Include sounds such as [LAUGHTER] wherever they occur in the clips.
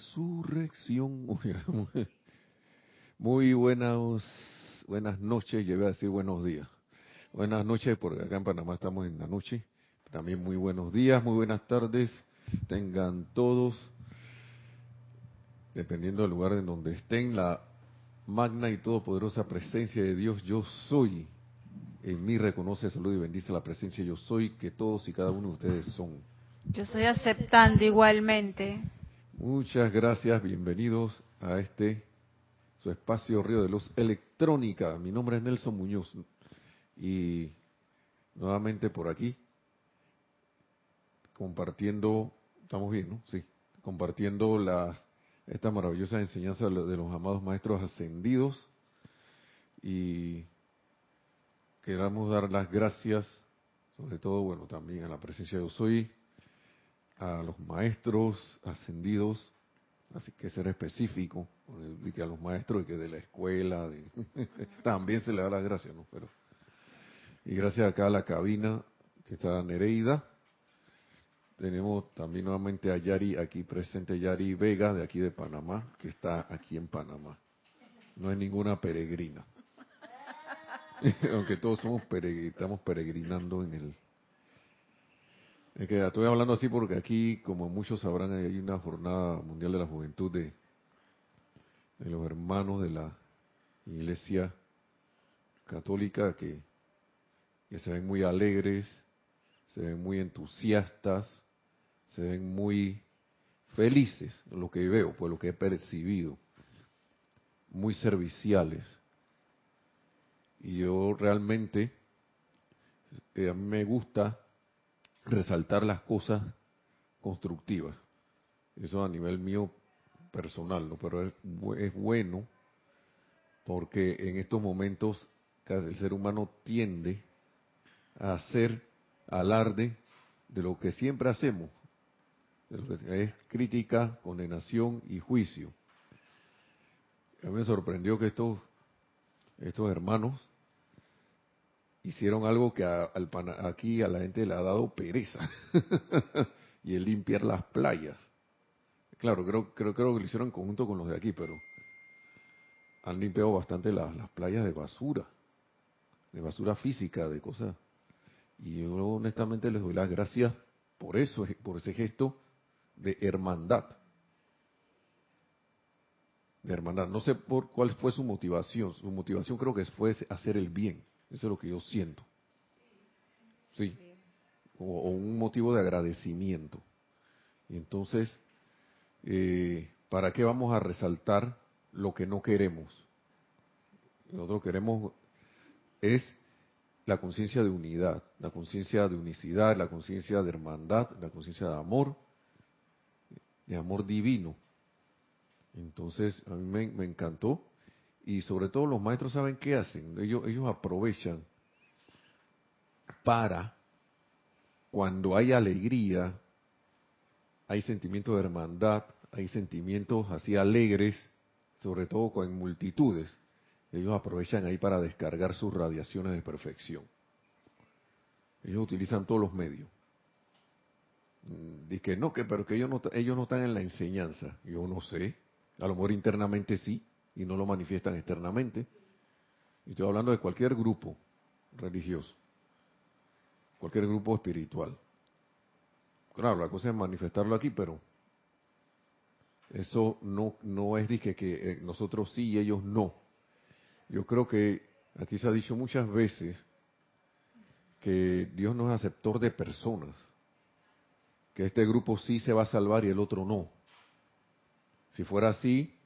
resurrección. [LAUGHS] Muy buenas, buenas noches, yo a decir buenos días. Buenas noches, porque acá en Panamá estamos en la noche. También muy buenos días, muy buenas tardes. Tengan todos, dependiendo del lugar en donde estén, la magna y todopoderosa presencia de Dios, yo soy. En mí reconoce, salud y bendice la presencia yo soy, que todos y cada uno de ustedes son. Yo estoy aceptando igualmente. Muchas gracias, bienvenidos a este su espacio Río de Luz Electrónica. Mi nombre es Nelson Muñoz y nuevamente por aquí compartiendo, estamos bien, ¿no? Sí, compartiendo las esta maravillosa enseñanza de los amados maestros ascendidos y queramos dar las gracias, sobre todo, bueno, también a la presencia de Soy, a los maestros ascendidos, así que ser específico, y que a los maestros que de la escuela, [LAUGHS] también se le da las gracias, ¿no? Pero, y gracias acá a la cabina que está Nereida. Tenemos también nuevamente a Yari aquí presente, Yari Vega de aquí de Panamá, que está aquí en Panamá. No es ninguna peregrina. [LAUGHS] Aunque todos somos estamos peregrinando en el, es estoy hablando así porque aquí, como muchos sabrán, hay una jornada mundial de la juventud de, los hermanos de la Iglesia Católica que, se ven muy alegres, se ven muy entusiastas, se ven muy felices, lo que veo, por lo que he percibido, muy serviciales. Y yo realmente, eh, a mí me gusta resaltar las cosas constructivas. Eso a nivel mío personal, ¿no? Pero es, es bueno porque en estos momentos el ser humano tiende a hacer alarde de lo que siempre hacemos, de lo que es crítica, condenación y juicio. A mí me sorprendió que estos, estos hermanos hicieron algo que al, aquí a la gente le ha dado pereza [LAUGHS] y es limpiar las playas. Claro, creo, creo, creo que lo hicieron en conjunto con los de aquí, pero han limpiado bastante las, las playas de basura, de basura física, de cosas. Y yo honestamente les doy las gracias por eso, por ese gesto de hermandad. De hermandad. No sé por cuál fue su motivación. Su motivación creo que fue hacer el bien. Eso es lo que yo siento. Sí. O, un motivo de agradecimiento. Y entonces, eh, ¿para qué vamos a resaltar lo que no queremos? Nosotros queremos es la conciencia de unidad, la conciencia de unicidad, la conciencia de hermandad, la conciencia de amor, de amor divino. Entonces, a mí me, me encantó y sobre todo los maestros saben qué hacen. Ellos, ellos aprovechan para, cuando hay alegría, hay sentimientos de hermandad, hay sentimientos así alegres, sobre todo con multitudes. Ellos aprovechan ahí para descargar sus radiaciones de perfección. Ellos utilizan todos los medios. Dice que no, que pero que ellos no, ellos no están en la enseñanza. Yo no sé. A lo mejor internamente sí, y no lo manifiestan externamente. estoy hablando de cualquier grupo religioso, cualquier grupo espiritual. Claro, la cosa es manifestarlo aquí, pero eso no, no es dije que eh, nosotros sí y ellos no. Yo creo que aquí se ha dicho muchas veces que Dios no es aceptor de personas, que este grupo sí se va a salvar y el otro no. Si fuera así,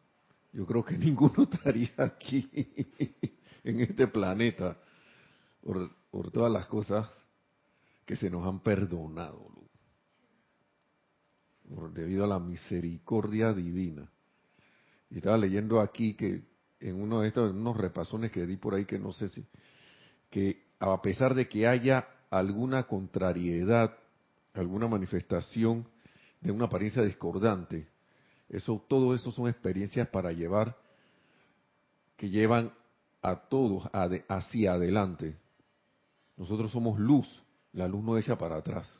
yo creo que [LAUGHS] ninguno estaría aquí [LAUGHS] en este planeta por, todas las cosas que se nos han perdonado debido a la misericordia divina. Y estaba leyendo aquí que en uno de estos, unos repasones que di por ahí que no sé si, que a pesar de que haya alguna contrariedad, alguna manifestación de una apariencia discordante, eso, todo eso son experiencias para llevar, que llevan a todos hacia adelante. Nosotros somos luz, la luz no echa para atrás.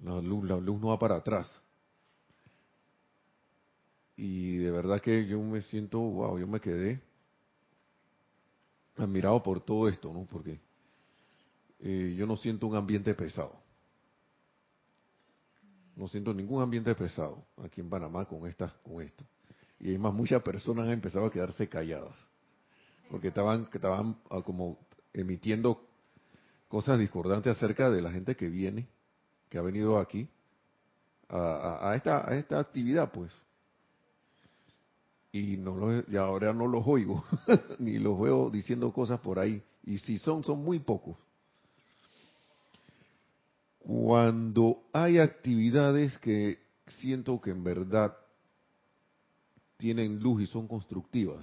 La luz, la luz no va para atrás. y de verdad que yo me siento, wow, yo me quedé admirado por todo esto, ¿no? Porque eh, yo no siento un ambiente pesado. No siento ningún ambiente pesado aquí en Panamá con esta, con esto. Y además muchas personas han empezado a quedarse calladas. Porque estaban, estaban ah, como emitiendo cosas discordantes acerca de la gente que viene, que ha venido aquí a, esta, a esta actividad, pues. Y, no lo, y ahora no los oigo, [LAUGHS] ni los veo diciendo cosas por ahí. Y si son, son muy pocos. Cuando hay actividades que siento que en verdad tienen luz y son constructivas,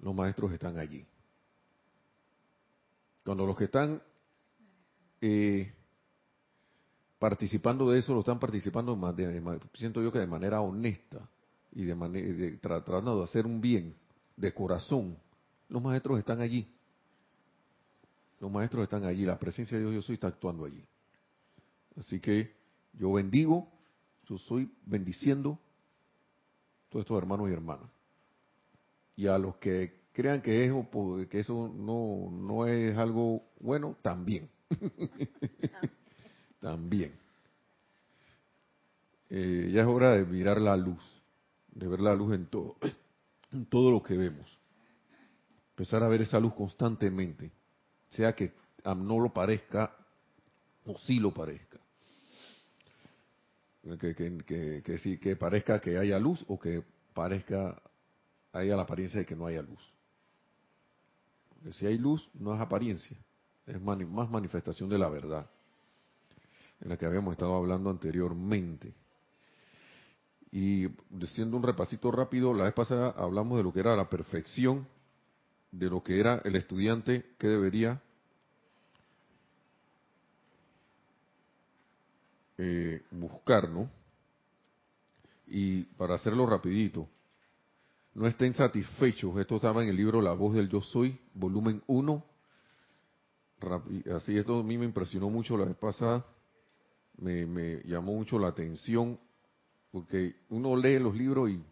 los maestros están allí. Cuando los que están eh, participando de eso lo están participando, de, siento yo que de manera honesta y de, manera, tratando de hacer un bien de corazón, los maestros están allí. Los maestros están allí, la presencia de Dios yo soy está actuando allí. Así que yo bendigo, yo soy bendiciendo todos estos hermanos y hermanas. Y a los que crean que, es, que eso no, no es algo bueno, también. [LAUGHS] también. Eh, ya es hora de mirar la luz, de ver la luz en todo, en todo lo que vemos. Empezar a ver esa luz constantemente, sea que no lo parezca o sí lo parezca. Que, que, que, sí, que parezca que haya luz o que parezca haya la apariencia de que no haya luz. Porque si hay luz, no es apariencia, es más manifestación de la verdad, en la que habíamos estado hablando anteriormente. Y diciendo un repasito rápido, la vez pasada hablamos de lo que era la perfección, de lo que era el estudiante que debería eh, buscar, ¿no? Y para hacerlo rapidito, no estén satisfechos. Esto estaba en el libro La voz del yo soy, volumen 1. Así, esto a mí me impresionó mucho la vez pasada. Me, me llamó mucho la atención porque uno lee los libros y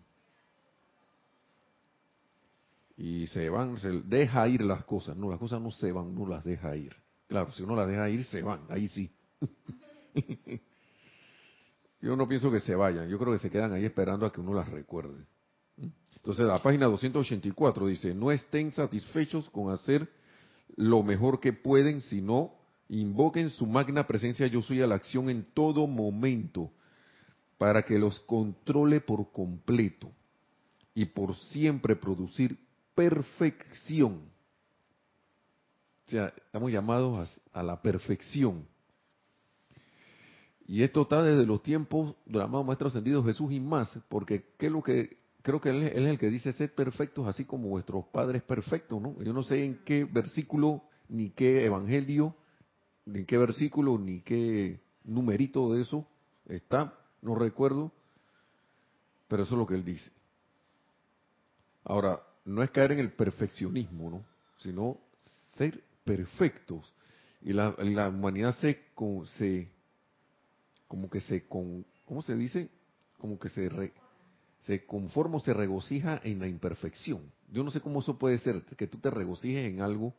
y se van, se deja ir las cosas, no, las cosas no se van, uno las deja ir. Claro, si uno las deja ir, se van, ahí sí. [LAUGHS] yo no pienso que se vayan, yo creo que se quedan ahí esperando a que uno las recuerde. Entonces, la página 284 dice, no estén satisfechos con hacer lo mejor que pueden, sino invoquen su magna presencia yo soy a la acción en todo momento, para que los controle por completo y por siempre producir perfección. O sea, estamos llamados a, la perfección. Y esto está desde los tiempos del amado Maestro Ascendido Jesús y más, porque ¿qué es lo que creo que él, es el que dice ser perfectos así como vuestros padres perfectos, ¿no? Yo no sé en qué versículo, ni qué evangelio, ni qué versículo, ni qué numerito de eso está, no recuerdo, pero eso es lo que él dice. Ahora, no es caer en el perfeccionismo, ¿no? Sino ser perfectos. Y la, humanidad se, se, como que se, con, ¿cómo se dice? Como que se, se conforma o se regocija en la imperfección. Yo no sé cómo eso puede ser, que tú te regocijes en algo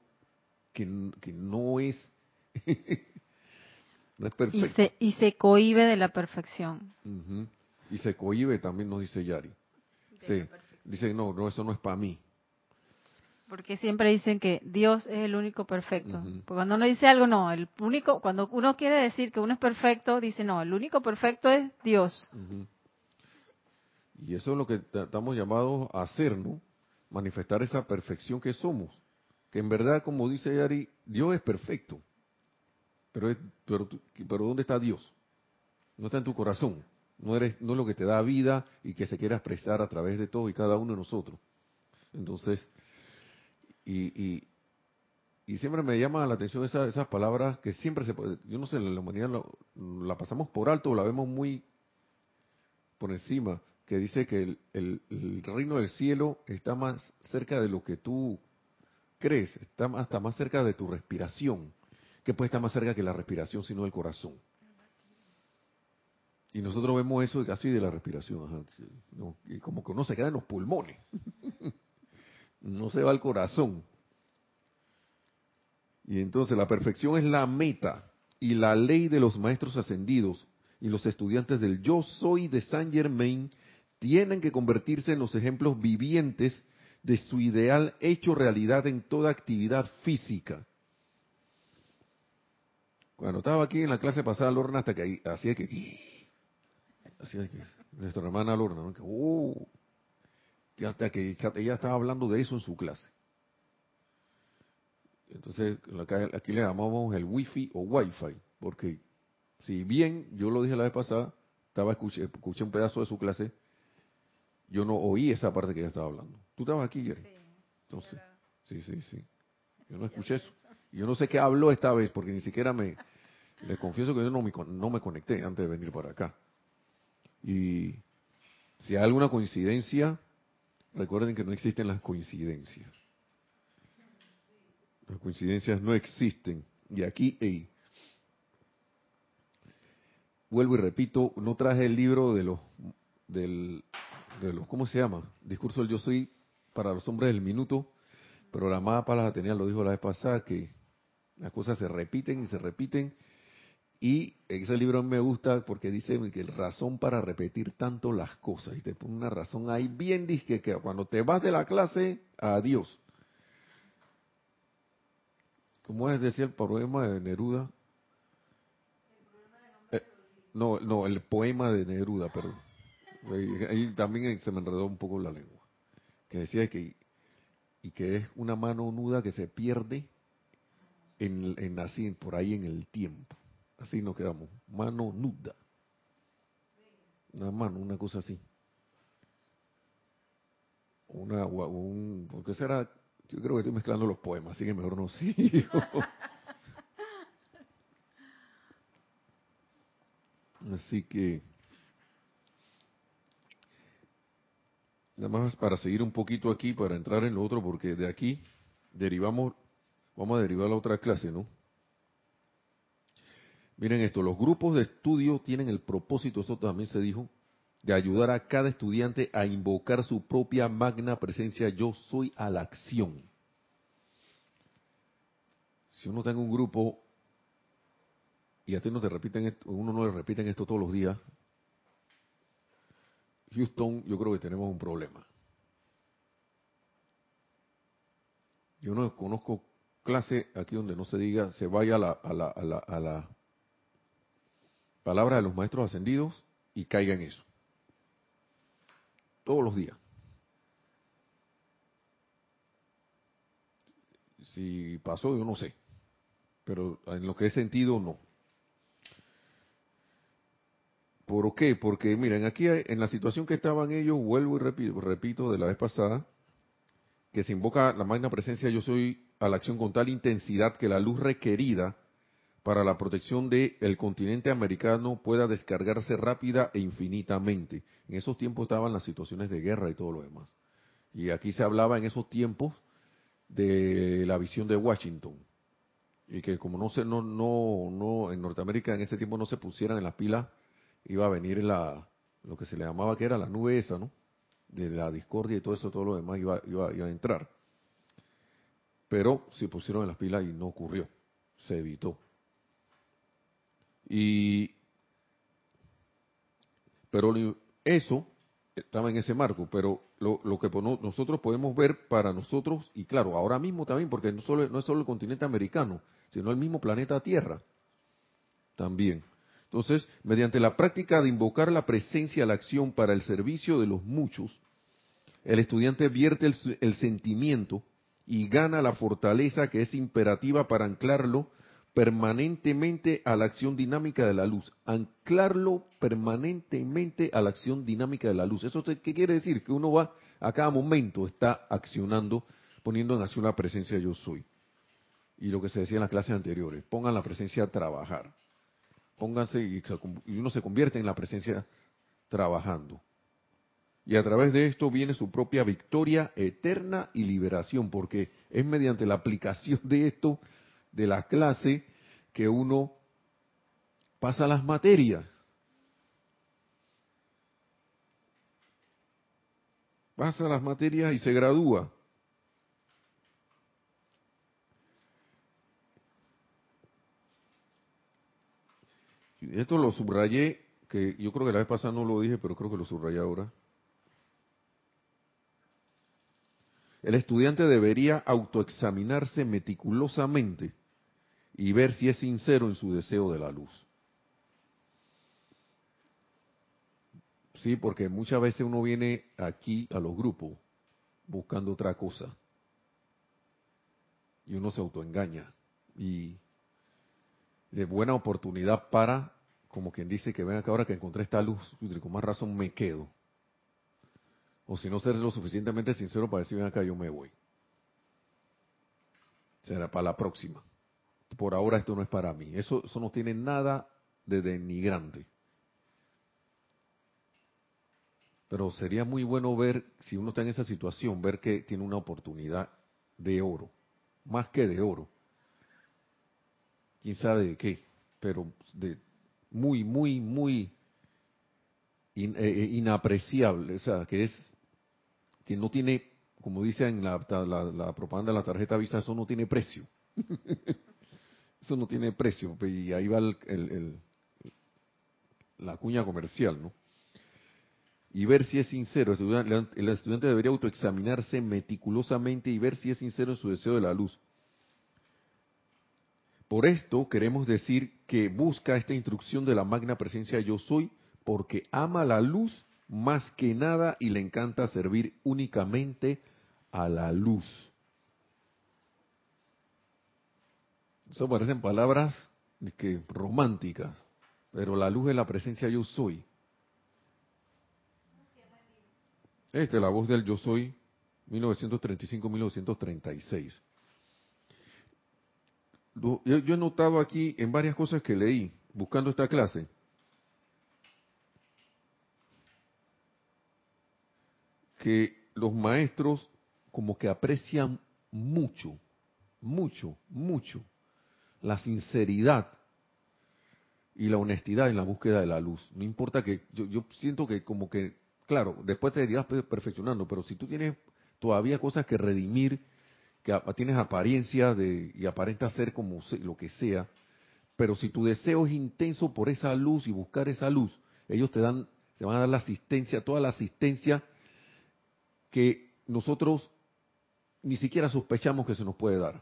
que, no es [LAUGHS] No es perfecto. Y se, y se cohibe de la perfección. Y se cohibe también, nos dice Yari. Sí. Dice, no, no, eso no es para mí. Porque siempre dicen que Dios es el único perfecto. Porque cuando uno dice algo, no, el único, cuando uno quiere decir que uno es perfecto, dice, no, el único perfecto es Dios. Y eso es lo que estamos llamados a hacer, ¿no? Manifestar esa perfección que somos. Que en verdad, como dice Yari, Dios es perfecto. Pero, pero, pero ¿dónde está Dios? No está en tu corazón. No, eres, no es lo que te da vida y que se quiera expresar a través de todo y cada uno de nosotros. Entonces, y, y, siempre me llama la atención esas palabras que siempre se yo no sé, la humanidad la pasamos por alto o la vemos muy por encima, que dice que el, el, reino del cielo está más cerca de lo que tú crees, está hasta más cerca de tu respiración que puede estar más cerca que la respiración, sino el corazón. Y nosotros vemos eso casi de la respiración, y como que uno se queda en los pulmones, [LAUGHS] no se va al corazón. Y entonces la perfección es la meta y la ley de los maestros ascendidos y los estudiantes del yo soy de Saint Germain tienen que convertirse en los ejemplos vivientes de su ideal hecho realidad en toda actividad física. Cuando estaba aquí en la clase pasada, Lorna, hasta que así que, así que, nuestra hermana Lorna, ¿no? que, oh, hasta que ella estaba hablando de eso en su clase. Entonces, aquí le llamamos el wifi o wifi, porque si bien yo lo dije la vez pasada, estaba escuché, escuché un pedazo de su clase, yo no oí esa parte que ella estaba hablando. ¿Tú estabas aquí, Jerry? Sí. Entonces, sí, sí, sí. Yo no escuché eso. Yo no sé qué habló esta vez, porque ni siquiera me... Les confieso que yo no me, no me conecté antes de venir para acá. Y si hay alguna coincidencia, recuerden que no existen las coincidencias. Las coincidencias no existen. Y aquí, hey, vuelvo y repito, no traje el libro de los, del, de los, ¿cómo se llama? Discurso del yo soy para los hombres del minuto, pero la amada Palas Atenea lo dijo la vez pasada, que las cosas se repiten y se repiten, y ese libro me gusta porque dice que razón para repetir tanto las cosas, y te pone una razón ahí bien disque que cuando te vas de la clase, adiós. ¿Cómo es decir el poema de Neruda? Eh, no, no, el poema de Neruda, perdón. Ahí, también se me enredó un poco la lengua. Que decía que, y que es una mano nuda que se pierde en, en así, por ahí en el tiempo. Así nos quedamos. Mano nuda. Una mano, una cosa así. Una, un, ¿por será? Yo creo que estoy mezclando los poemas, así que mejor no sigo. [LAUGHS] así que, nada más para seguir un poquito aquí, para entrar en lo otro, porque de aquí derivamos, vamos a derivar la otra clase, ¿no? Miren esto, los grupos de estudio tienen el propósito, esto también se dijo, de ayudar a cada estudiante a invocar su propia magna presencia yo soy a la acción. Si uno está en un grupo y a ti no te repiten esto, uno no le repiten esto todos los días, Houston, yo creo que tenemos un problema. Yo no conozco clase aquí donde no se diga se vaya a la, a la, a la, a la palabra de los maestros ascendidos y caiga en eso todos los días. Si pasó, yo no sé, pero en lo que he sentido, no. ¿Por qué? Porque miren, aquí en la situación que estaban ellos, vuelvo y repito, repito de la vez pasada, que se invoca la magna presencia yo soy a la acción con tal intensidad que la luz requerida para la protección del continente americano pueda descargarse rápida e infinitamente. En esos tiempos estaban las situaciones de guerra y todo lo demás. Y aquí se hablaba en esos tiempos de la visión de Washington. Y que como no se, no, no, no, en Norteamérica en ese tiempo no se pusieran en las pilas, iba a venir la, lo que se le llamaba que era la nube esa, ¿no? De la discordia y todo eso, todo lo demás iba, iba, iba a entrar. Pero se pusieron en las pilas y no ocurrió. Se evitó. Y, pero eso estaba en ese marco, pero lo, lo que nosotros podemos ver para nosotros, y claro, ahora mismo también, porque no, solo, no es solo el continente americano, sino el mismo planeta Tierra, también. Entonces, mediante la práctica de invocar la presencia a la acción para el servicio de los muchos, el estudiante vierte el, el sentimiento y gana la fortaleza que es imperativa para anclarlo permanentemente a la acción dinámica de la luz, anclarlo permanentemente a la acción dinámica de la luz. ¿Eso qué quiere decir? Que uno va a cada momento, está accionando, poniendo en acción la presencia yo soy. Y lo que se decía en las clases anteriores, pongan la presencia a trabajar. Pónganse y, uno se convierte en la presencia trabajando. Y a través de esto viene su propia victoria eterna y liberación, porque es mediante la aplicación de esto de la clase que uno pasa las materias. Pasa las materias y se gradúa. Esto lo subrayé, que yo creo que la vez pasada no lo dije, pero creo que lo subrayé ahora. El estudiante debería autoexaminarse meticulosamente y ver si es sincero en su deseo de la luz. Sí, porque muchas veces uno viene aquí a los grupos buscando otra cosa y uno se autoengaña y de buena oportunidad para, como quien dice que ven acá ahora que encontré esta luz, con más razón me quedo. O si no ser lo suficientemente sincero para decir, ven acá, yo me voy. Será para la próxima. Por ahora esto no es para mí. Eso, eso no tiene nada de denigrante. Pero sería muy bueno ver, si uno está en esa situación, ver que tiene una oportunidad de oro, más que de oro. Quién sabe de qué, pero de muy, muy, muy eh, eh, inapreciable, o sea, que es, que no tiene, como dice en la, propaganda de la tarjeta Visa, eso no tiene precio. [LAUGHS] eso no tiene precio, y ahí va el, la cuña comercial, ¿no? y ver si es sincero. El estudiante debería autoexaminarse meticulosamente y ver si es sincero en su deseo de la luz. Por esto queremos decir que busca esta instrucción de la magna presencia yo soy porque ama la luz más que nada y le encanta servir únicamente a la luz. Eso parecen palabras que románticas, pero la luz es la presencia yo soy. Esta es la voz del Yo Soy, 1935-1936. Yo, he notado aquí en varias cosas que leí, buscando esta clase, que los maestros como que aprecian mucho, mucho, mucho la sinceridad y la honestidad en la búsqueda de la luz. No importa que yo, yo siento que como que claro, después te irás perfeccionando, pero si tú tienes todavía cosas que redimir, que tienes apariencia de, y aparenta ser como lo que sea, pero si tu deseo es intenso por esa luz y buscar esa luz, ellos te dan, te van a dar la asistencia, toda la asistencia que nosotros ni siquiera sospechamos que se nos puede dar.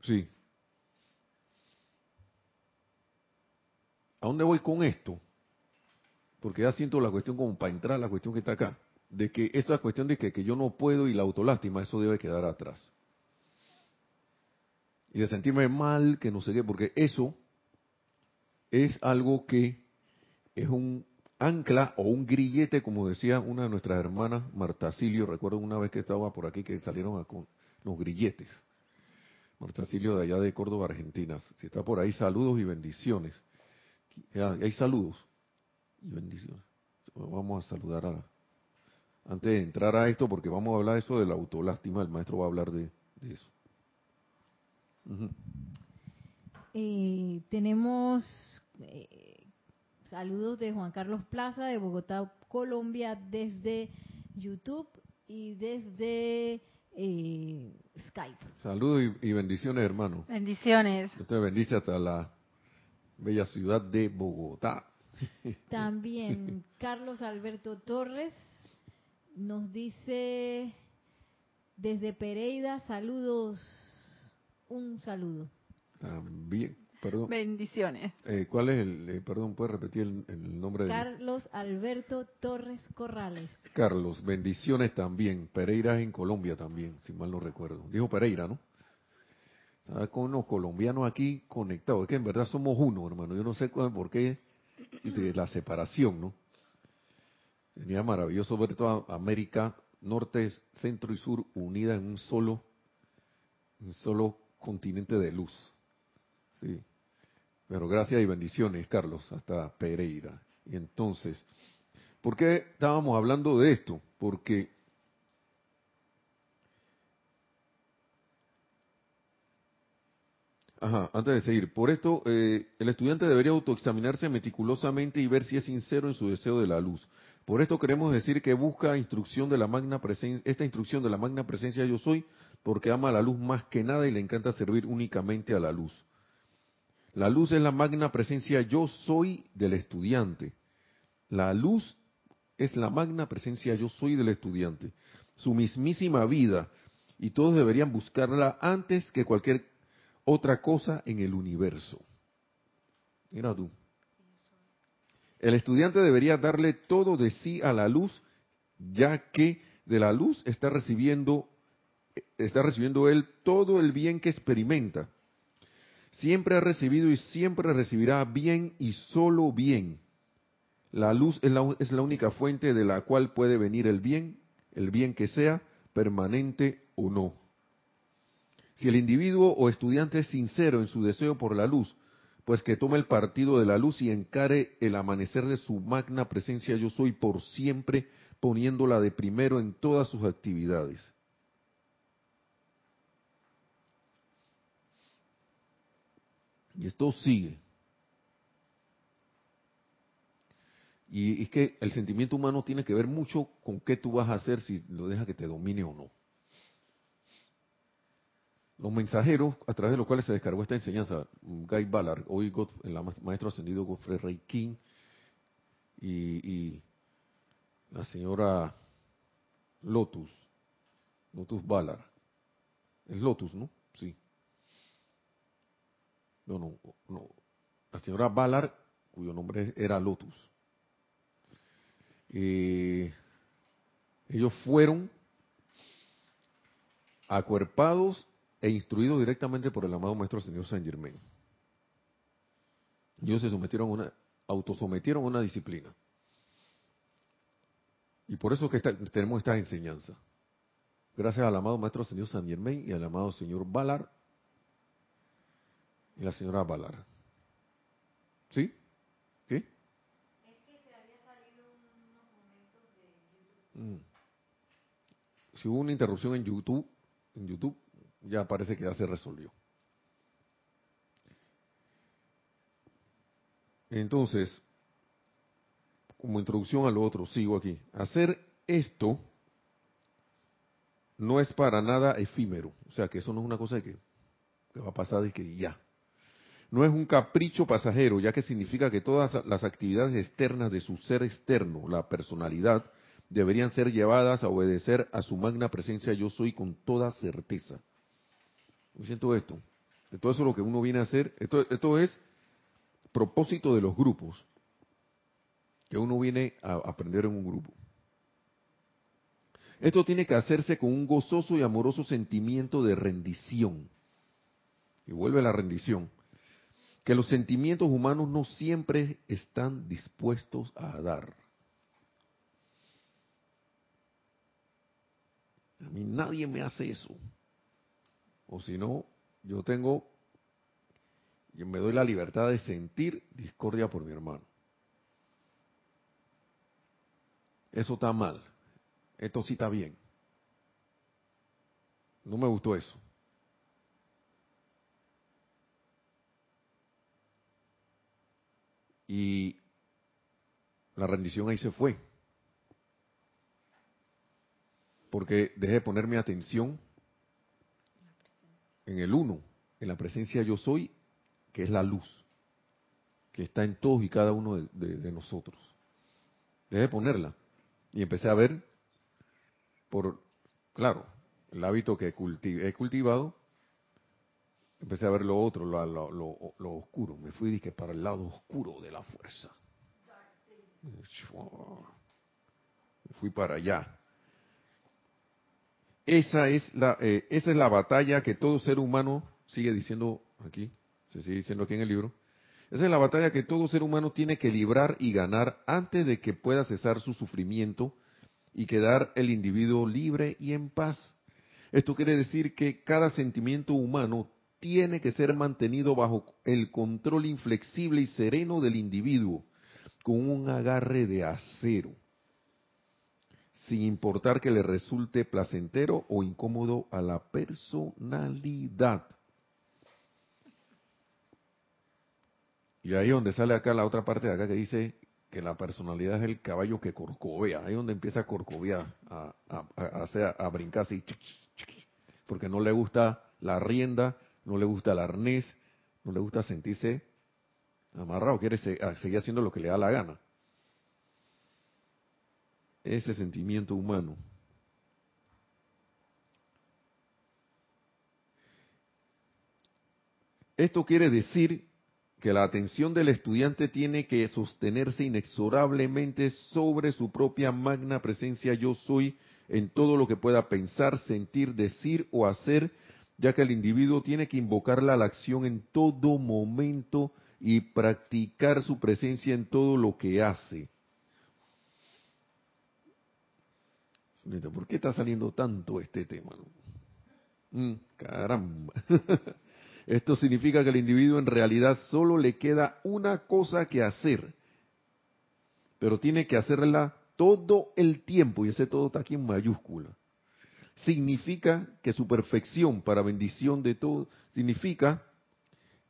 Sí. ¿A dónde voy con esto? porque ya siento la cuestión como para entrar la cuestión que está acá, de que esta cuestión de que, yo no puedo y la autolástima, eso debe quedar atrás. Y de sentirme mal, que no sé qué, porque eso es algo que es un ancla o un grillete, como decía una de nuestras hermanas, Marta Silio, recuerdo una vez que estaba por aquí que salieron con los grilletes. Marta Silio de allá de Córdoba, Argentina. Si está por ahí, saludos y bendiciones. Hay saludos y bendiciones. Vamos a saludar a, antes de entrar a esto, porque vamos a hablar de eso de la autolástima, el maestro va a hablar de, eso. Eh, tenemos eh, saludos de Juan Carlos Plaza de Bogotá, Colombia, desde YouTube y desde eh, Skype. Saludos y, bendiciones, hermano. Bendiciones. Dios te bendice hasta la bella ciudad de Bogotá. [LAUGHS] También Carlos Alberto Torres nos dice desde Pereira, saludos, un saludo. También, perdón. Bendiciones. Eh, ¿Cuál es el, eh, perdón, puede repetir el, nombre de Carlos Alberto Torres Corrales. Carlos, bendiciones también. Pereira en Colombia también, si mal no recuerdo. Dijo Pereira, ¿no? Con los colombianos aquí conectados. Es que en verdad somos uno, hermano. Yo no sé por qué la separación, ¿no? Sería maravilloso ver toda América, norte, centro y sur unida en un solo, un solo continente de luz. Sí. Pero gracias y bendiciones, Carlos, hasta Pereira. Y entonces, ¿por qué estábamos hablando de esto? Porque Ajá, antes de seguir, por esto eh, el estudiante debería autoexaminarse meticulosamente y ver si es sincero en su deseo de la luz, Por esto queremos decir que busca instrucción de la magna esta instrucción de la magna presencia yo soy, porque ama la luz más que nada y le encanta servir únicamente a la luz. La luz es la magna presencia yo soy del estudiante. La luz es la magna presencia yo soy del estudiante. Su mismísima vida. Y todos deberían buscarla antes que cualquier otra cosa en el universo. Mira tú. El estudiante debería darle todo de sí a la luz, ya que de la luz está recibiendo está recibiendo él todo el bien que experimenta. Siempre ha recibido y siempre recibirá bien y solo bien. La luz es la, es la única fuente de la cual puede venir el bien, el bien que sea, permanente o no. Si el individuo o estudiante es sincero en su deseo por la luz, pues que tome el partido de la luz y encare el amanecer de su magna presencia yo soy por siempre, poniéndola de primero en todas sus actividades. Y esto sigue. Y es que el sentimiento humano tiene que ver mucho con qué tú vas a hacer si lo dejas que te domine o no. Los mensajeros a través de los cuales se descargó esta enseñanza, Guy Ballard, hoy el maestro ascendido Godfrey Rey King y, y, la señora Lotus, Lotus Ballard. Es Lotus, ¿no? Sí. No, no, no. La señora Ballard, cuyo nombre era Lotus. Eh, ellos fueron acuerpados e instruidos directamente por el amado Maestro Señor Saint Germain. Ellos se sometieron a una, autosometieron a una disciplina. Y por eso que tenemos esta enseñanza. Gracias al amado Maestro Señor Saint Germain y al amado Señor Ballard y la señora Ballard. ¿Sí? ¿Qué? Es que se había salido unos momentos de YouTube. Mm. Si hubo una interrupción en YouTube, en YouTube, ya parece que ya se resolvió. Entonces, como introducción a lo otro, sigo aquí. Hacer esto no es para nada efímero. O sea, que eso no es una cosa que, que va a pasar y que ya no es un capricho pasajero, ya que significa que todas las actividades externas de su ser externo, la personalidad, deberían ser llevadas a obedecer a su magna presencia yo soy con toda certeza. Me siento esto. Todo eso es lo que uno viene a hacer. Esto, esto es propósito de los grupos, que uno viene a aprender en un grupo. Esto tiene que hacerse con un gozoso y amoroso sentimiento de rendición. Y vuelve la rendición que los sentimientos humanos no siempre están dispuestos a dar. A mí nadie me hace eso. O si no, yo tengo, yo me doy la libertad de sentir discordia por mi hermano. Eso está mal. Esto sí está bien. No me gustó eso. Y la rendición ahí se fue. Porque dejé de poner mi atención en el uno, en la presencia yo soy, que es la luz, que está en todos y cada uno de, nosotros. Dejé de ponerla. Y empecé a ver, por, claro, el hábito que he cultivado, empecé a ver lo otro, lo, lo, lo, oscuro. Me fui dije, para el lado oscuro de la fuerza. Fui para allá. Esa es la, eh, esa es la batalla que todo ser humano sigue diciendo aquí, se sigue diciendo aquí en el libro. Esa es la batalla que todo ser humano tiene que librar y ganar antes de que pueda cesar su sufrimiento y quedar el individuo libre y en paz. Esto quiere decir que cada sentimiento humano tiene que ser mantenido bajo el control inflexible y sereno del individuo, con un agarre de acero, sin importar que le resulte placentero o incómodo a la personalidad. Y ahí donde sale acá la otra parte de acá que dice que la personalidad es el caballo que corcovea, ahí donde empieza a corcovear, a, a, a, brincar así, porque no le gusta la rienda, no le gusta el arnés, no le gusta sentirse amarrado, quiere seguir haciendo lo que le da la gana. Ese sentimiento humano. Esto quiere decir que la atención del estudiante tiene que sostenerse inexorablemente sobre su propia magna presencia yo soy en todo lo que pueda pensar, sentir, decir o hacer, ya que el individuo tiene que invocarla a la acción en todo momento y practicar su presencia en todo lo que hace. ¿Por qué está saliendo tanto este tema? Mm, caramba. [LAUGHS] Esto significa que el individuo en realidad solo le queda una cosa que hacer, pero tiene que hacerla todo el tiempo, y ese todo está aquí en mayúscula. Significa que su perfección para bendición de todo, significa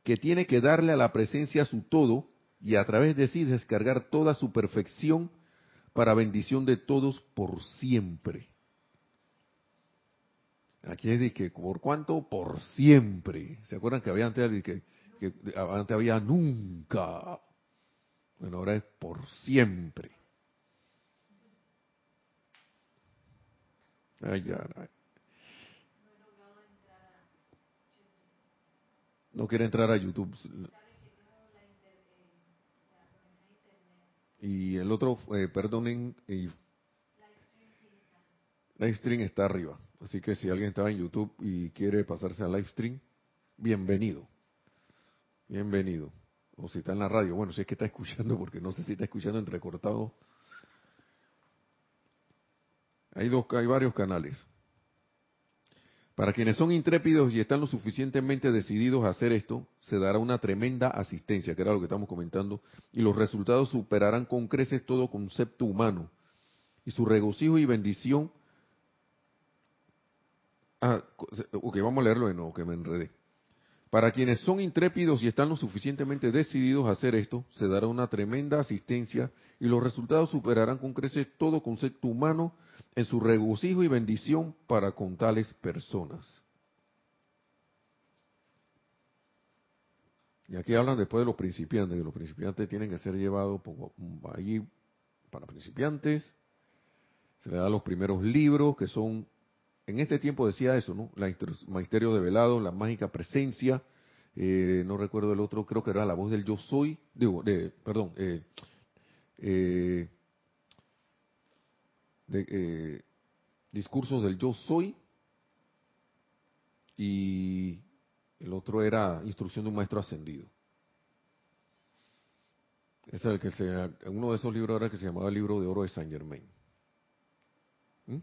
que tiene que darle a la presencia su todo y a través de sí descargar toda su perfección para bendición de todos por siempre. Aquí es que, ¿por cuánto? Por siempre. ¿Se acuerdan que había antes de que, antes había nunca? Bueno, ahora es por siempre. Ay, No quiere entrar a YouTube. Y el otro, eh, perdonen, y Livestream está arriba. Así que si alguien estaba en YouTube y quiere pasarse a Livestream, bienvenido. Bienvenido. O si está en la radio, bueno, si es que está escuchando, porque no sé si está escuchando entrecortado. Hay dos, hay varios canales. Para quienes son intrépidos y están lo suficientemente decididos a hacer esto, se dará una tremenda asistencia, que era lo que estamos comentando, y los resultados superarán con creces todo concepto humano. Y su regocijo y bendición Ah, ok, vamos a leerlo de nuevo, que me enredé. Para quienes son intrépidos y están lo suficientemente decididos a hacer esto, se dará una tremenda asistencia y los resultados superarán con creces todo concepto humano en su regocijo y bendición para con tales personas. Y aquí hablan después de los principiantes, que los principiantes tienen que ser llevados ahí para principiantes. Se le dan los primeros libros, que son en este tiempo decía eso, ¿no? La Magisterio de Velado, la mágica presencia, eh, no recuerdo el otro, creo que era la voz del yo soy, de, perdón, eh, eh, de, discursos del yo soy, y el otro era instrucción de un maestro ascendido. Es el que se, uno de esos libros era que se llamaba el libro de oro de Saint Germain. ¿Mm?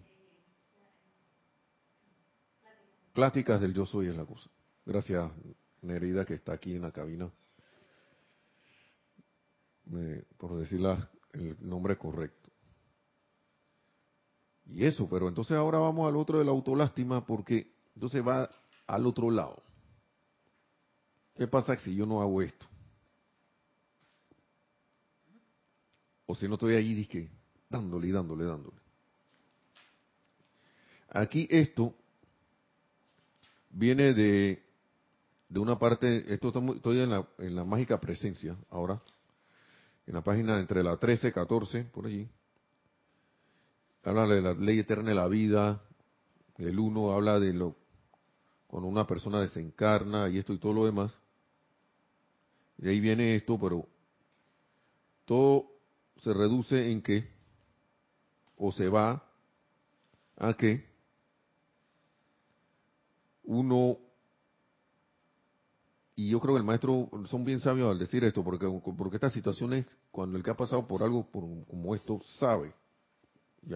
Pláticas del yo soy es la cosa. Gracias, Nerida, que está aquí en la cabina, por decir el nombre correcto. Y eso, pero entonces ahora vamos al otro de la autolástima, porque entonces va al otro lado. ¿Qué pasa si yo no hago esto? O si no estoy ahí, dije, dándole, dándole, dándole. Aquí esto viene de, de una parte, esto estoy en la, en la mágica presencia ahora, en la página entre la 13 y 14, por allí. Habla de la ley eterna de la vida, el uno habla de lo cuando una persona desencarna y esto y todo lo demás. Y ahí viene esto, pero todo se reduce en que, o se va a que uno, y yo creo que el maestro son bien sabios al decir esto, porque, porque estas situaciones, cuando el que ha pasado por algo como esto, sabe, y,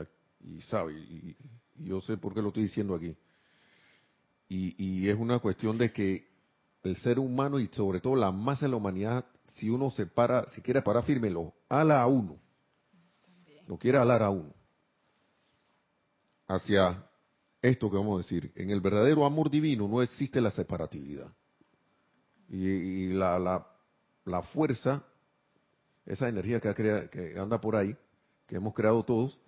sabe, y, yo sé por qué lo estoy diciendo aquí. Y, y es una cuestión de que el ser humano y sobre todo la masa de la humanidad, si uno se para, si quiere parar firme, lo ala a uno. Lo quiere alar a uno. Hacia esto que vamos a decir. En el verdadero amor divino no existe la separatividad. Y, la, la, la, fuerza esa energía que, que anda por ahí, que hemos creado todos,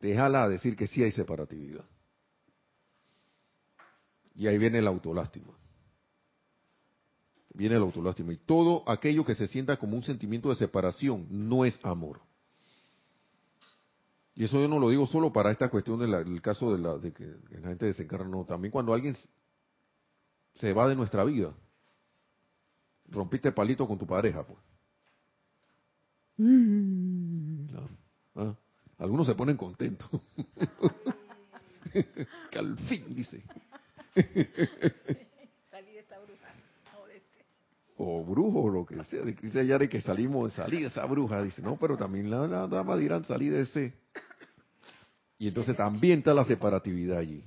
déjala a decir que sí hay separatividad. Y ahí viene la autolástima. Viene la autolástima. Y todo aquello que se sienta como un sentimiento de separación no es amor. Y eso yo no lo digo solo para esta cuestión del caso de, la, de que la gente desencarna, no. También cuando alguien se va de nuestra vida, rompiste palito con tu pareja, pues. Mm. ¿ah? Algunos se ponen contentos. [LAUGHS] que al fin, dice. Salí de esta bruja. Este. O brujo, o lo que sea. Dice Yare que salimos, salí de esa bruja. Dice, no, pero también la, dama dirán, salí de ese y entonces también está la separatividad allí.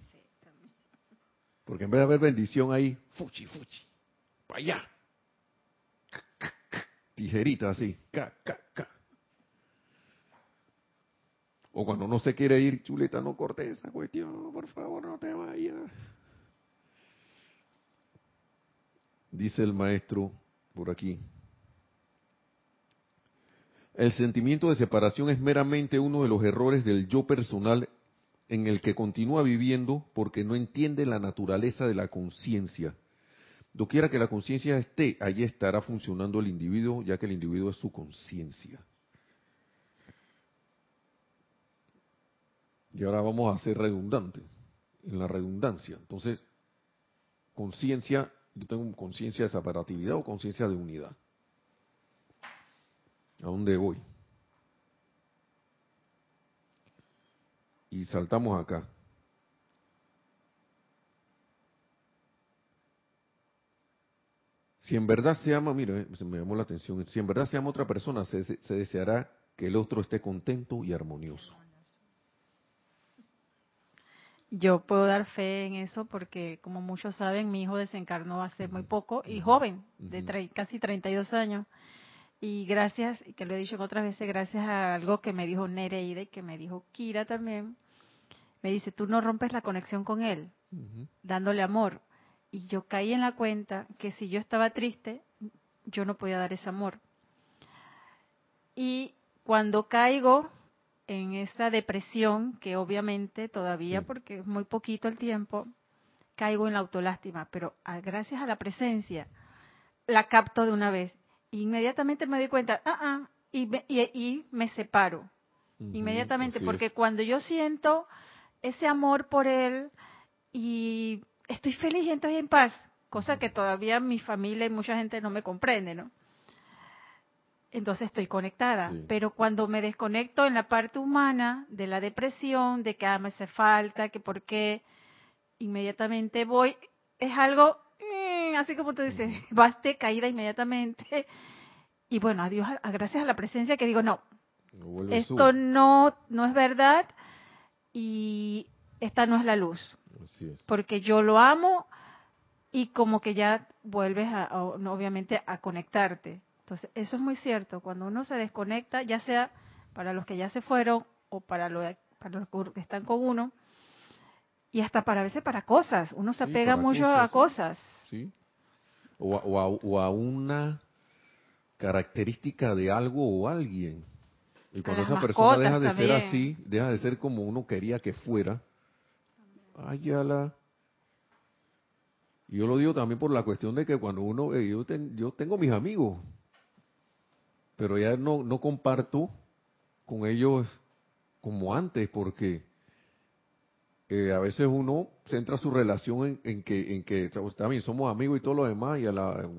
Porque en vez de haber bendición ahí, fuchi, fuchi, para allá. Tijerita así, ca, ca, ca. O cuando no se quiere ir, chuleta, no corte esa cuestión, por favor, no te vayas. Dice el maestro por aquí. El sentimiento de separación es meramente uno de los errores del yo personal en el que continúa viviendo porque no entiende la naturaleza de la conciencia. Doquiera que la conciencia esté, allí estará funcionando el individuo, ya que el individuo es su conciencia. Y ahora vamos a ser redundantes, en la redundancia. Entonces, conciencia, yo tengo conciencia de separatividad o conciencia de unidad. ¿A dónde voy? Y saltamos acá. Si en verdad se ama, mire, se me llamó la atención, si en verdad se ama otra persona, se deseará que el otro esté contento y armonioso. Yo puedo dar fe en eso porque, como muchos saben, mi hijo desencarnó hace muy poco y joven, de casi 32 años. Y gracias, y que lo he dicho otras veces, gracias a algo que me dijo Nereida y que me dijo Kira también, me dice, tú no rompes la conexión con él, dándole amor. Y yo caí en la cuenta que si yo estaba triste, yo no podía dar ese amor. Y cuando caigo en esa depresión, que obviamente todavía, porque es muy poquito el tiempo, caigo en la autolástima, pero gracias a la presencia, la capto de una vez inmediatamente me doy cuenta, ah, ah, y, me, y, me separo. inmediatamente, porque cuando yo siento ese amor por él y estoy feliz y estoy en paz, cosa que todavía mi familia y mucha gente no me comprende, ¿no? Entonces estoy conectada, pero cuando me desconecto en la parte humana de la depresión, de que ah, me hace falta, que por qué, inmediatamente voy, es algo así como tú dices, baste [LAUGHS] caída inmediatamente. Y bueno, adiós, gracias a la presencia que digo, no, esto no, no es verdad y esta no es la luz. Porque yo lo amo y como que ya vuelves, a, obviamente, a conectarte. Entonces, eso es muy cierto. Cuando uno se desconecta, ya sea para los que ya se fueron o para, para los que están con uno, y hasta para a veces para cosas. Uno se apega mucho a cosas. Sí o a, una característica de algo o alguien. Y cuando esa persona deja de ser así, deja de ser como uno quería que fuera, ay, la... Y yo lo digo también por la cuestión de que cuando uno, eh, yo, yo tengo mis amigos, pero ya no, no comparto con ellos como antes, porque eh, a veces uno centra su relación en, que, en que también somos amigos y todo lo demás, y a la,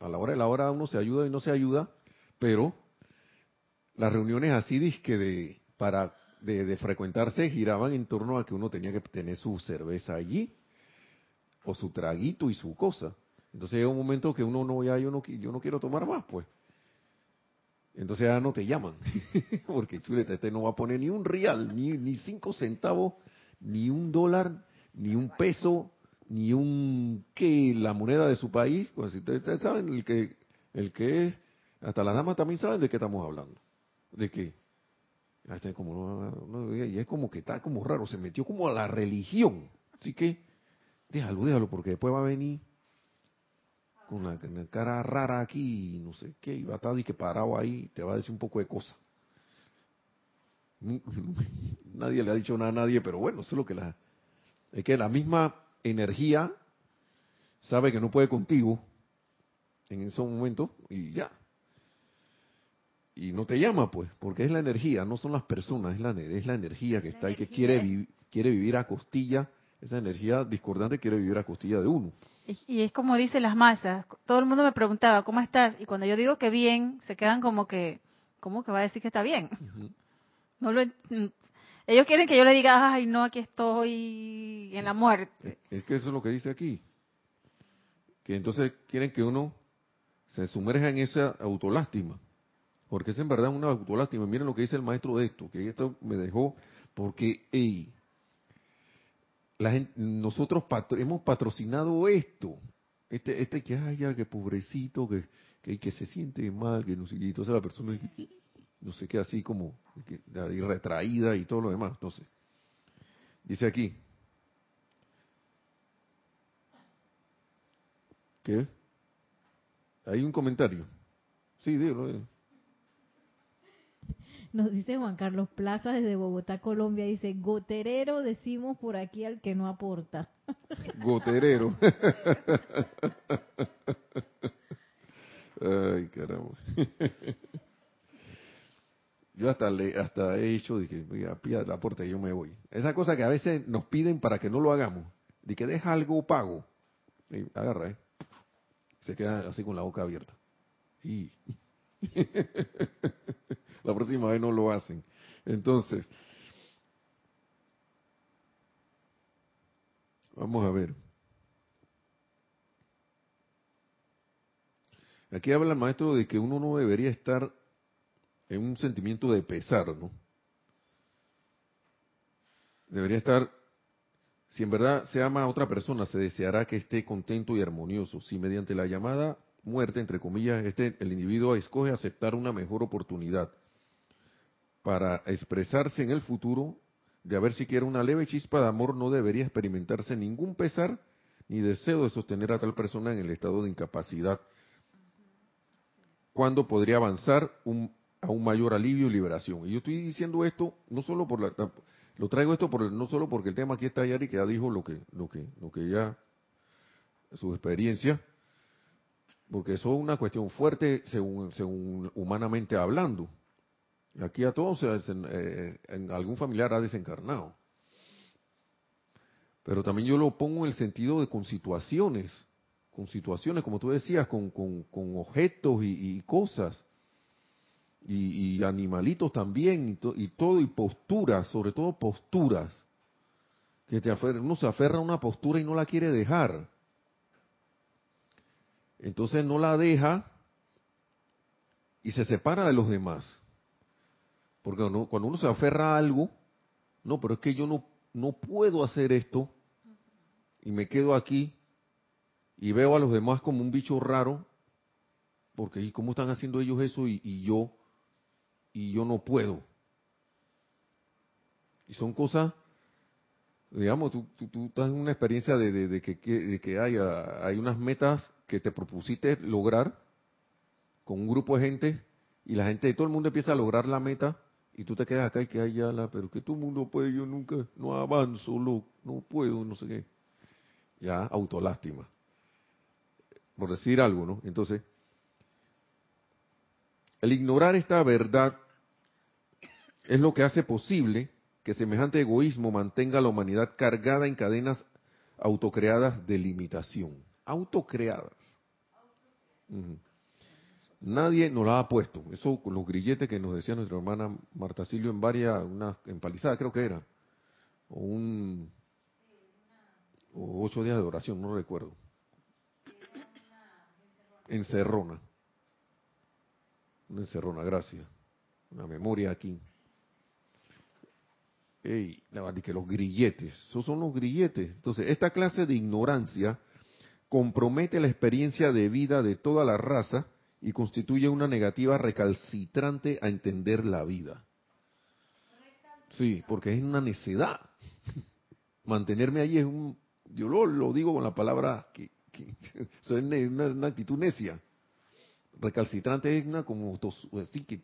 a la hora de la hora uno se ayuda y no se ayuda, pero las reuniones así disque de, para, de, frecuentarse giraban en torno a que uno tenía que tener su cerveza allí, o su traguito y su cosa. Entonces llega un momento que uno no, ya yo no, yo no quiero tomar más, pues. Entonces ya no te llaman, [LAUGHS] porque chuleta, este no va a poner ni un real, ni, ni cinco centavos ni un dólar, ni un peso, ni un que la moneda de su país. Pues si ustedes, saben el que el que es, hasta las damas también saben de qué estamos hablando, de que este como y es como que está como raro, se metió como a la religión. Así que déjalo, déjalo, porque después va a venir con la, cara rara aquí, no sé qué, y va a estar y que parado ahí, te va a decir un poco de cosas. [LAUGHS] Nadie le ha dicho nada a nadie, pero bueno, eso es lo que la... Es que la misma energía sabe que no puede contigo en ese momento y ya. Y no te llama, pues, porque es la energía, no son las personas, es la, es la energía que está ahí, que quiere, quiere vivir a costilla, esa energía discordante quiere vivir a costilla de uno. Y, es como dicen las masas, todo el mundo me preguntaba, ¿cómo estás? Y cuando yo digo que bien, se quedan como que, ¿cómo que va a decir que está bien? No lo, ellos quieren que yo le diga, ay, no, aquí estoy en la muerte. Es que eso es lo que dice aquí. Que entonces quieren que uno se sumerja en esa autolástima. Porque es en verdad una autolástima. Miren lo que dice el maestro de esto, que esto me dejó, porque, hey, la gente, nosotros hemos patrocinado esto. Este, este que, ay, ya, que pobrecito, que, que, que se siente mal, que no sé, y entonces la persona no sé qué, así como retraída y todo lo demás, no sé. Dice aquí. ¿Qué? Hay un comentario. Sí, dígalo. Nos dice Juan Carlos Plaza desde Bogotá, Colombia, dice, goterero decimos por aquí al que no aporta. [LAUGHS] Goterero. [LAUGHS] Ay, caramba. [LAUGHS] Yo hasta le, hasta he hecho de que pida la puerta y yo me voy. Esa cosa que a veces nos piden para que no lo hagamos, de que deja algo pago. Y agarra, ¿eh? Se queda así con la boca abierta. Y [LAUGHS] la próxima vez no lo hacen. Entonces, vamos a ver. Aquí habla el maestro de que uno no debería estar en un sentimiento de pesar, ¿no? Debería estar, si en verdad se ama a otra persona, se deseará que esté contento y armonioso. Si mediante la llamada muerte, entre comillas, este, el individuo escoge aceptar una mejor oportunidad para expresarse en el futuro, de haber siquiera una leve chispa de amor, no debería experimentarse ningún pesar ni deseo de sostener a tal persona en el estado de incapacidad, cuando podría avanzar un, a un mayor alivio y liberación. Y yo estoy diciendo esto no solo por la, lo traigo esto por, no solo porque el tema aquí está Yari que ya dijo lo que lo que lo que ya su experiencia, porque eso es una cuestión fuerte según, humanamente hablando. Aquí a todos eh, en, algún familiar ha desencarnado. Pero también yo lo pongo en el sentido de con situaciones, con situaciones, como tú decías, con, objetos y, cosas y, animalitos también, y, todo, y posturas, sobre todo posturas, que te uno se aferra a una postura y no la quiere dejar. Entonces no la deja y se separa de los demás. Porque cuando uno se aferra a algo, no, pero es que yo no, no puedo hacer esto, y me quedo aquí y veo a los demás como un bicho raro, porque ¿y cómo están haciendo ellos eso y yo y yo no puedo. Y son cosas, digamos, tú, tú, estás en una experiencia de, que, de que hay, hay unas metas que te propusiste lograr con un grupo de gente y la gente, todo el mundo empieza a lograr la meta y tú te quedas acá y que hay ya la, pero que todo el mundo puede, yo nunca, no avanzo, lo, no puedo, no sé qué. Ya, autolástima. Por decir algo, ¿no? Entonces, el ignorar esta verdad es lo que hace posible que semejante egoísmo mantenga a la humanidad cargada en cadenas autocreadas de limitación. Autocreadas. Nadie nos la ha puesto. Eso con los grilletes que nos decía nuestra hermana Marta Silvio en varias, una empalizada creo que era. O un o ocho días de oración, no recuerdo. Encerrona. Una encerrona, gracias. Una memoria aquí ey, que los grilletes, esos son los grilletes. Entonces, esta clase de ignorancia compromete la experiencia de vida de toda la raza y constituye una negativa recalcitrante a entender la vida. Sí, porque es una necedad. [LAUGHS] Mantenerme ahí es un, yo lo, digo con la palabra que, es [LAUGHS] una, una actitud necia. Recalcitrante es una como así que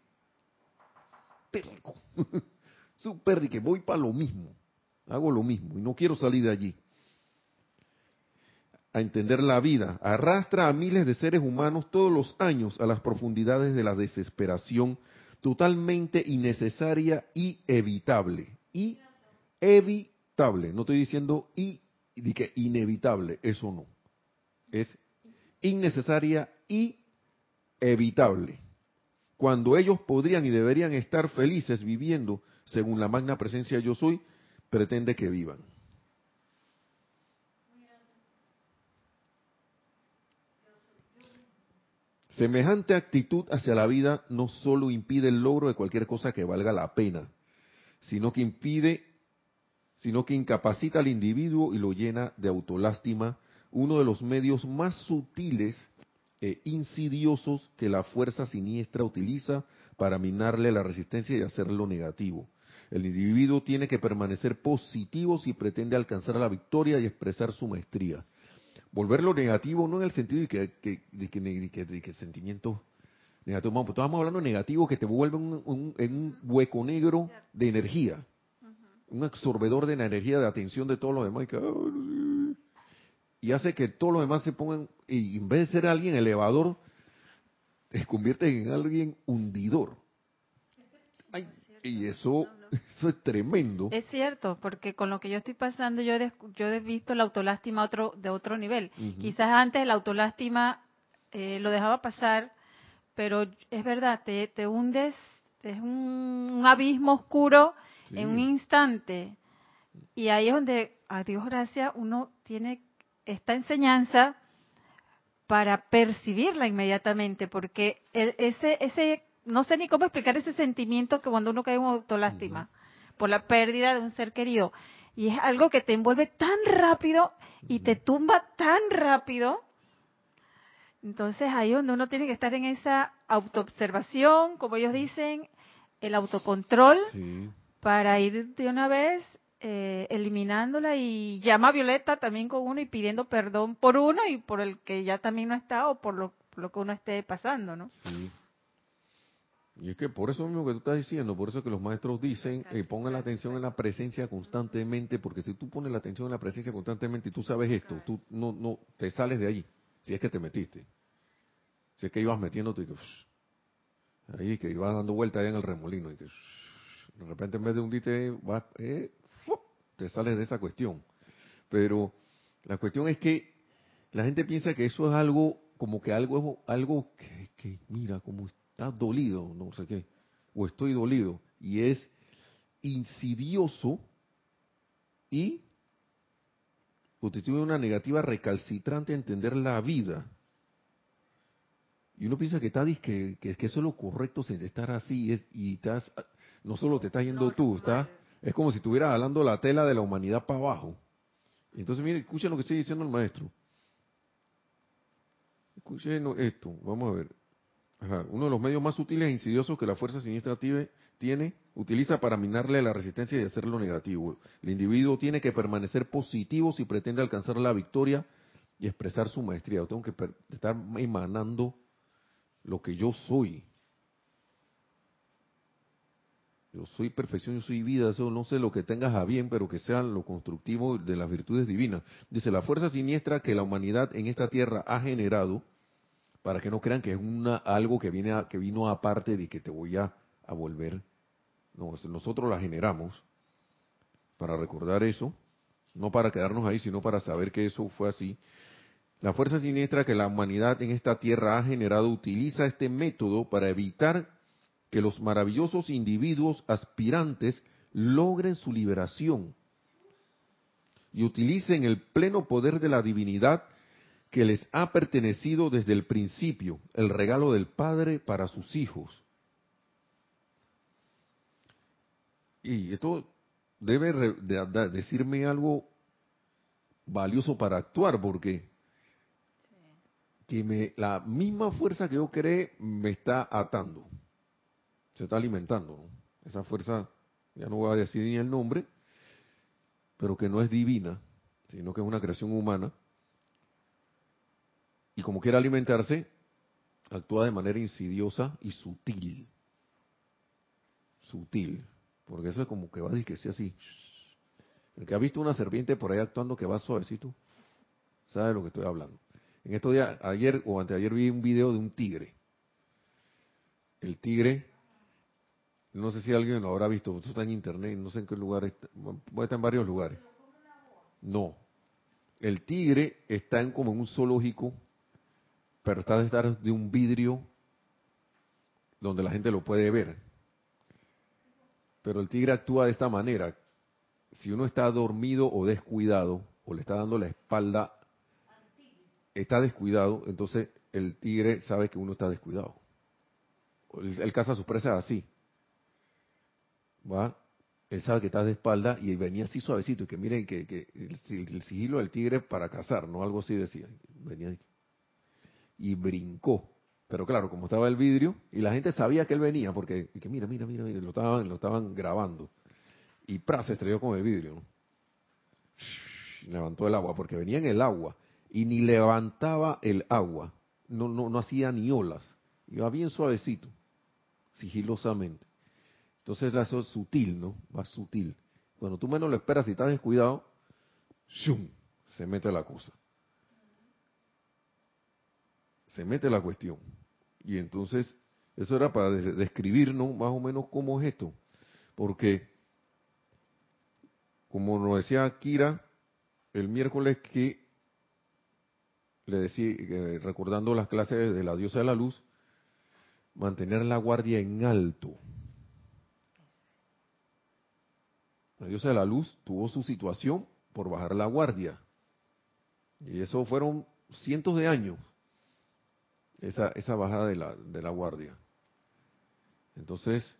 [LAUGHS] terco. Súper de que voy para lo mismo. Hago lo mismo y no quiero salir de allí. A entender la vida. Arrastra a miles de seres humanos todos los años a las profundidades de la desesperación totalmente innecesaria y evitable. Y evitable. No estoy diciendo y, y que inevitable. Eso no. Es innecesaria y evitable. Cuando ellos podrían y deberían estar felices viviendo según la magna presencia yo soy, pretende que vivan. Semejante actitud hacia la vida no solo impide el logro de cualquier cosa que valga la pena, sino que impide, sino que incapacita al individuo y lo llena de autolástima, uno de los medios más sutiles e insidiosos que la fuerza siniestra utiliza para minarle la resistencia y hacerlo negativo. El individuo tiene que permanecer positivo si pretende alcanzar la victoria y expresar su maestría. Volverlo negativo no en el sentido de que, de que, de que, sentimientos negativos. Estamos hablando de negativo que te vuelve un, en un hueco negro de energía. Un absorbedor de la energía, de atención de todos los demás. Y, hace que todos los demás se pongan, y en vez de ser alguien elevador, te convierte en alguien hundidor. Y eso eso es tremendo. Es cierto, porque con lo que yo estoy pasando, yo he, yo he visto la autolástima otro, de otro nivel. Quizás antes la autolástima eh, lo dejaba pasar, pero es verdad, te, te hundes, es un, abismo oscuro en un instante. Y ahí es donde, a Dios gracias, uno tiene esta enseñanza para percibirla inmediatamente, porque ese, ese no sé ni cómo explicar ese sentimiento que cuando uno cae en autolástima por la pérdida de un ser querido. Y es algo que te envuelve tan rápido y te tumba tan rápido. Entonces ahí es donde uno tiene que estar en esa autoobservación, como ellos dicen, el autocontrol, para ir de una vez eh, eliminándola y llama a Violeta también con uno y pidiendo perdón por uno y por el que ya también no está o por lo, por lo que uno esté pasando, ¿no? Sí. Y es que por eso mismo que tú estás diciendo, por eso que los maestros dicen, eh, pongan la atención en la presencia constantemente, porque si tú pones la atención en la presencia constantemente y tú sabes esto, tú no, no te sales de ahí, si es que te metiste. Si es que ibas metiéndote, que, ahí que ibas dando vuelta allá en el remolino, y que de repente en vez de hundirte, vas, eh, te sales de esa cuestión. Pero la cuestión es que la gente piensa que eso es algo, como que algo, algo que, que mira, como estás dolido, no sé qué, o estoy dolido, y es insidioso y tiene una negativa recalcitrante a entender la vida. Y uno piensa que, está, que, que, que eso es lo correcto, estar así, es, y estás, no solo te estás yendo tú, está, es como si estuvieras hablando la tela de la humanidad para abajo. Entonces, miren, escuchen lo que estoy diciendo el maestro. Escuchen esto, vamos a ver uno de los medios más útiles e insidiosos que la fuerza siniestra tiene, utiliza para minarle la resistencia y hacerlo negativo. El individuo tiene que permanecer positivo si pretende alcanzar la victoria y expresar su maestría. Tengo que estar emanando lo que yo soy. Yo soy perfección, yo soy vida, eso no sé lo que tengas a bien, pero que sea lo constructivo de las virtudes divinas. Dice, la fuerza siniestra que la humanidad en esta tierra ha generado para que no crean que es una algo que viene que vino aparte de que te voy a, a volver. No, nosotros la generamos para recordar eso, no para quedarnos ahí, sino para saber que eso fue así. La fuerza siniestra que la humanidad en esta tierra ha generado utiliza este método para evitar que los maravillosos individuos aspirantes logren su liberación y utilicen el pleno poder de la divinidad que les ha pertenecido desde el principio, el regalo del Padre para sus hijos. Y esto debe decirme algo valioso para actuar, porque que la misma fuerza que yo creé me está atando, se está alimentando. Esa fuerza, ya no voy a decir ni el nombre, pero que no es divina, sino que es una creación humana y como quiere alimentarse, actúa de manera insidiosa y sutil. Sutil. Porque eso es como que va a que sea así. El que ha visto una serpiente por ahí actuando que va suavecito, sabe de lo que estoy hablando. En estos días, ayer o anteayer vi un video de un tigre. El tigre, no sé si alguien lo habrá visto, esto está en internet, no sé en qué lugar está, puede estar en varios lugares. No. El tigre está en como en un zoológico, pero está de estar de un vidrio donde la gente lo puede ver. Pero el tigre actúa de esta manera. Si uno está dormido o descuidado, o le está dando la espalda, está descuidado, entonces el tigre sabe que uno está descuidado. Él, caza a sus presas así. ¿Va? Él sabe que está de espalda y venía así suavecito. Y que miren que, que el, sigilo del tigre para cazar, ¿no? Algo así decía. Venía y brincó. Pero claro, como estaba el vidrio, y la gente sabía que él venía, porque, que mira, mira, mira, lo estaban, lo estaban grabando. Y pra, se estrelló con el vidrio. Levantó el agua, porque venía en el agua. Y ni levantaba el agua. No, no, no hacía ni olas. Iba bien suavecito, sigilosamente. Entonces eso es sutil, ¿no? Va sutil. Cuando tú menos lo esperas y estás descuidado, ¡shum! se mete la cosa. Se mete la cuestión. Y entonces, eso era para describirnos más o menos cómo es esto. Porque, como nos decía Kira el miércoles que le decía, recordando las clases de la diosa de la luz, mantener la guardia en alto. La diosa de la luz tuvo su situación por bajar la guardia. Y eso fueron cientos de años esa, esa bajada de la, de la guardia. Entonces,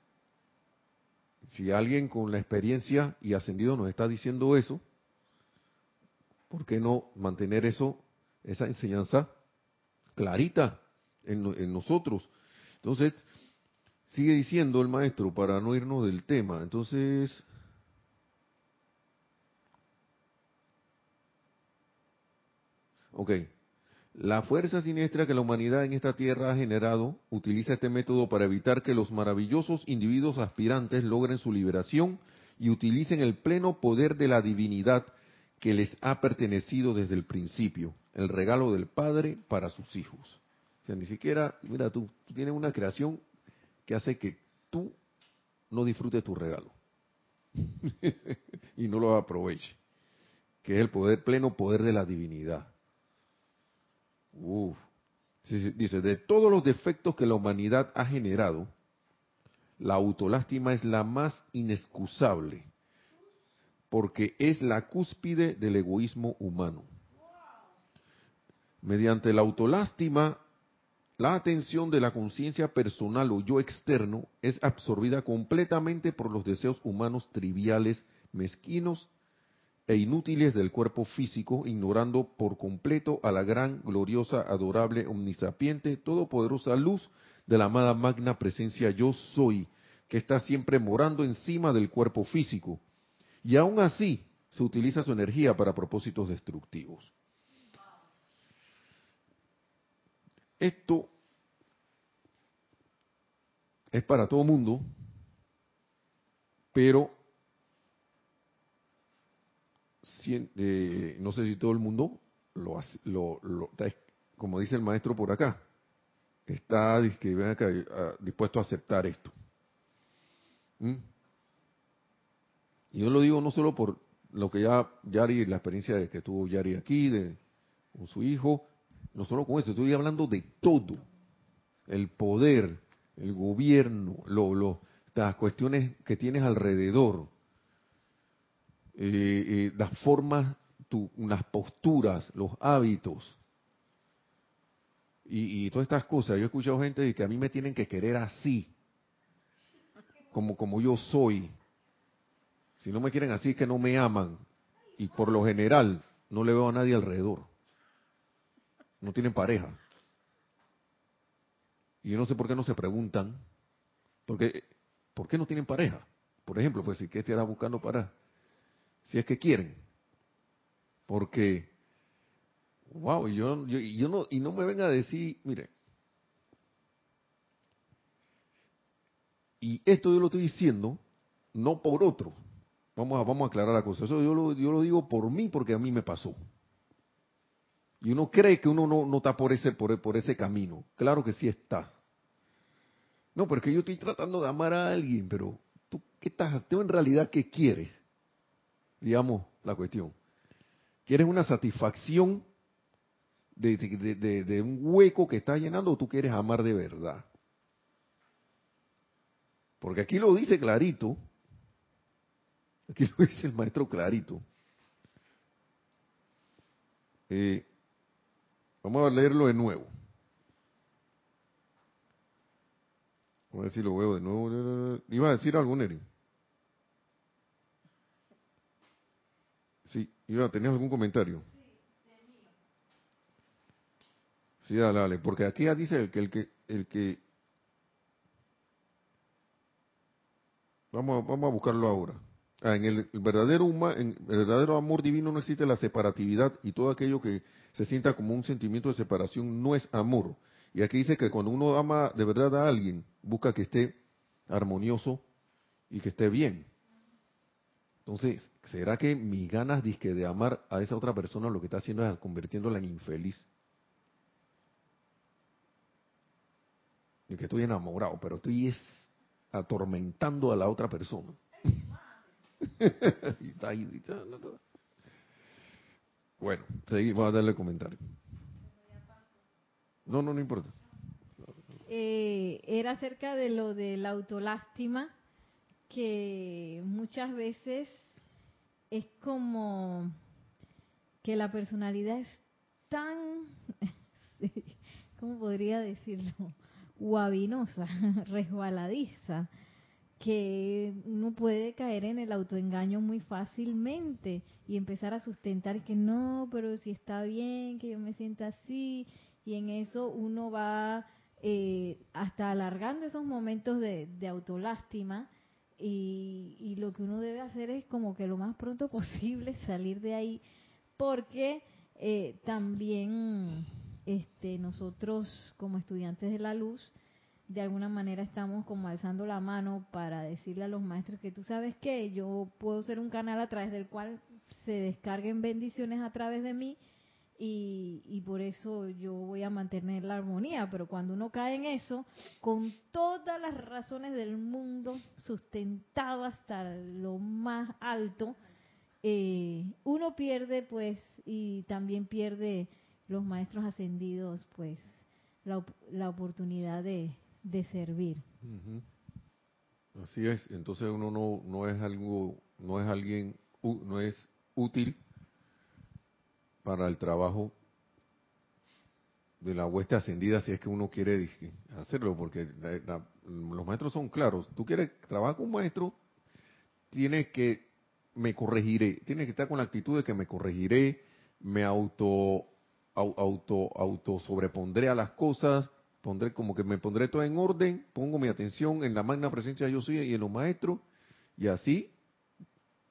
si alguien con la experiencia y ascendido nos está diciendo eso, ¿por qué no mantener eso, esa enseñanza clarita en, en nosotros? Entonces, sigue diciendo el maestro, para no irnos del tema, entonces, ok, la fuerza siniestra que la humanidad en esta tierra ha generado utiliza este método para evitar que los maravillosos individuos aspirantes logren su liberación y utilicen el pleno poder de la divinidad que les ha pertenecido desde el principio, el regalo del Padre para sus hijos. O sea, ni siquiera, mira, tú, tienes una creación que hace que tú no disfrutes tu regalo [LAUGHS] y no lo aproveches, que es el poder pleno poder de la divinidad. Uf. Dice, de todos los defectos que la humanidad ha generado, la autolástima es la más inexcusable, porque es la cúspide del egoísmo humano. Mediante la autolástima, la atención de la conciencia personal o yo externo es absorbida completamente por los deseos humanos triviales, mezquinos e inútiles del cuerpo físico, ignorando por completo a la gran, gloriosa, adorable, omnisapiente, todopoderosa luz de la amada magna presencia yo soy, que está siempre morando encima del cuerpo físico. Y aún así se utiliza su energía para propósitos destructivos. Esto es para todo mundo, pero eh, no sé si todo el mundo lo, lo, como dice el maestro por acá, está ah, dispuesto a aceptar esto. ¿Mm? Y yo lo digo no solo por lo que ya Yari, la experiencia de que tuvo Yari aquí, de con su hijo, no solo con eso, estoy hablando de todo. El poder, el gobierno, lo, las cuestiones que tienes alrededor, eh, eh, las formas, tu, las posturas, los hábitos y, todas estas cosas. Yo he escuchado gente que a mí me tienen que querer así, como, como yo soy. Si no me quieren así es que no me aman. Y por lo general no le veo a nadie alrededor. No tienen pareja. Y yo no sé por qué no se preguntan, porque, ¿por qué no tienen pareja? Por ejemplo, pues si que estará buscando para si es que quieren. Porque, Wow, yo, yo, yo no, y no me venga a decir, mire, y esto yo lo estoy diciendo no por otro. Vamos a, vamos a aclarar la cosa. Eso yo lo, yo lo digo por mí porque a mí me pasó. Y uno cree que uno no, no está por ese, por, por ese camino. Claro que sí está. No, porque yo estoy tratando de amar a alguien, pero tú, ¿qué estás? ¿Tú en realidad qué quieres? Digamos la cuestión. ¿Quieres una satisfacción de, de, un hueco que estás llenando o tú quieres amar de verdad? Porque aquí lo dice clarito. Aquí lo dice el maestro clarito. Eh, vamos a leerlo de nuevo. Vamos a ver si lo veo de nuevo. ¿Iba a decir algo, Neri? Sí, ¿tenías algún comentario? Sí, dale, dale, porque aquí ya dice el que el que el que vamos, vamos a buscarlo ahora. Ah, en el verdadero amor divino no existe la separatividad y todo aquello que se sienta como un sentimiento de separación no es amor. Y aquí dice que cuando uno ama de verdad a alguien, busca que esté armonioso y que esté bien. Entonces, ¿será que mis ganas de amar a esa otra persona lo que está haciendo es convirtiéndola en infeliz? Y que estoy enamorado, pero estoy es atormentando a la otra persona. [LAUGHS] bueno, seguimos a darle comentario. No, no, no importa. Eh, era acerca de lo de la autolástima, que muchas veces es como que la personalidad es tan, [LAUGHS] ¿cómo podría decirlo? Guabinosa, [LAUGHS] resbaladiza, que uno puede caer en el autoengaño muy fácilmente y empezar a sustentar que no, pero si está bien, que yo me sienta así, y en eso uno va eh, hasta alargando esos momentos de, autolástima y, lo que uno debe hacer es como que lo más pronto [LAUGHS] posible salir de ahí porque eh, también este, nosotros como estudiantes de la luz de alguna manera estamos como alzando la mano para decirle a los maestros que tú sabes que yo puedo ser un canal a través del cual se descarguen bendiciones a través de mí y, por eso yo voy a mantener la armonía, pero cuando uno cae en eso, con todas las razones del mundo, sustentado hasta lo más alto, eh, uno pierde pues y también pierde los maestros ascendidos pues la, la oportunidad de, de servir. Así es, entonces uno no, no es algo, no es alguien, no es útil para el trabajo de la hueste ascendida si es que uno quiere hacerlo, porque los maestros son claros. Tú quieres trabajar con un maestro, tienes que, me corregiré, tienes que estar con la actitud de que me corregiré, me auto, auto, auto sobrepondré a las cosas, pondré como que me pondré todo en orden, pongo mi atención en la magna presencia yo soy y en los maestros, y así,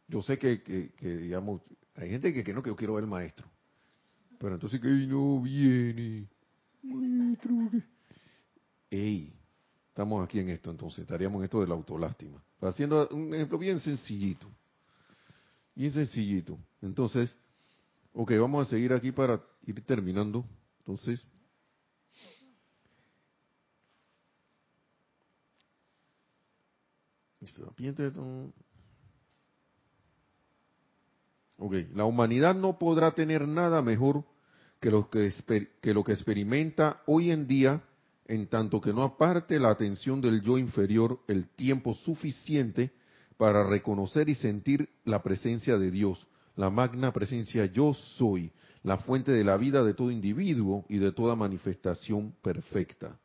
yo sé que, que, digamos, hay gente que, que no, que yo quiero ver el maestro pero entonces que no viene. Ey, estamos aquí en esto entonces, estaríamos en esto de la autolástima. Haciendo un ejemplo bien sencillito. Bien sencillito. Entonces, ok, vamos a seguir aquí para ir terminando. Entonces, Ok, la humanidad no podrá tener nada mejor que lo que, experimenta hoy en día, en tanto que no aparte la atención del yo inferior el tiempo suficiente para reconocer y sentir la presencia de Dios, la magna presencia yo soy, la fuente de la vida de todo individuo y de toda manifestación perfecta.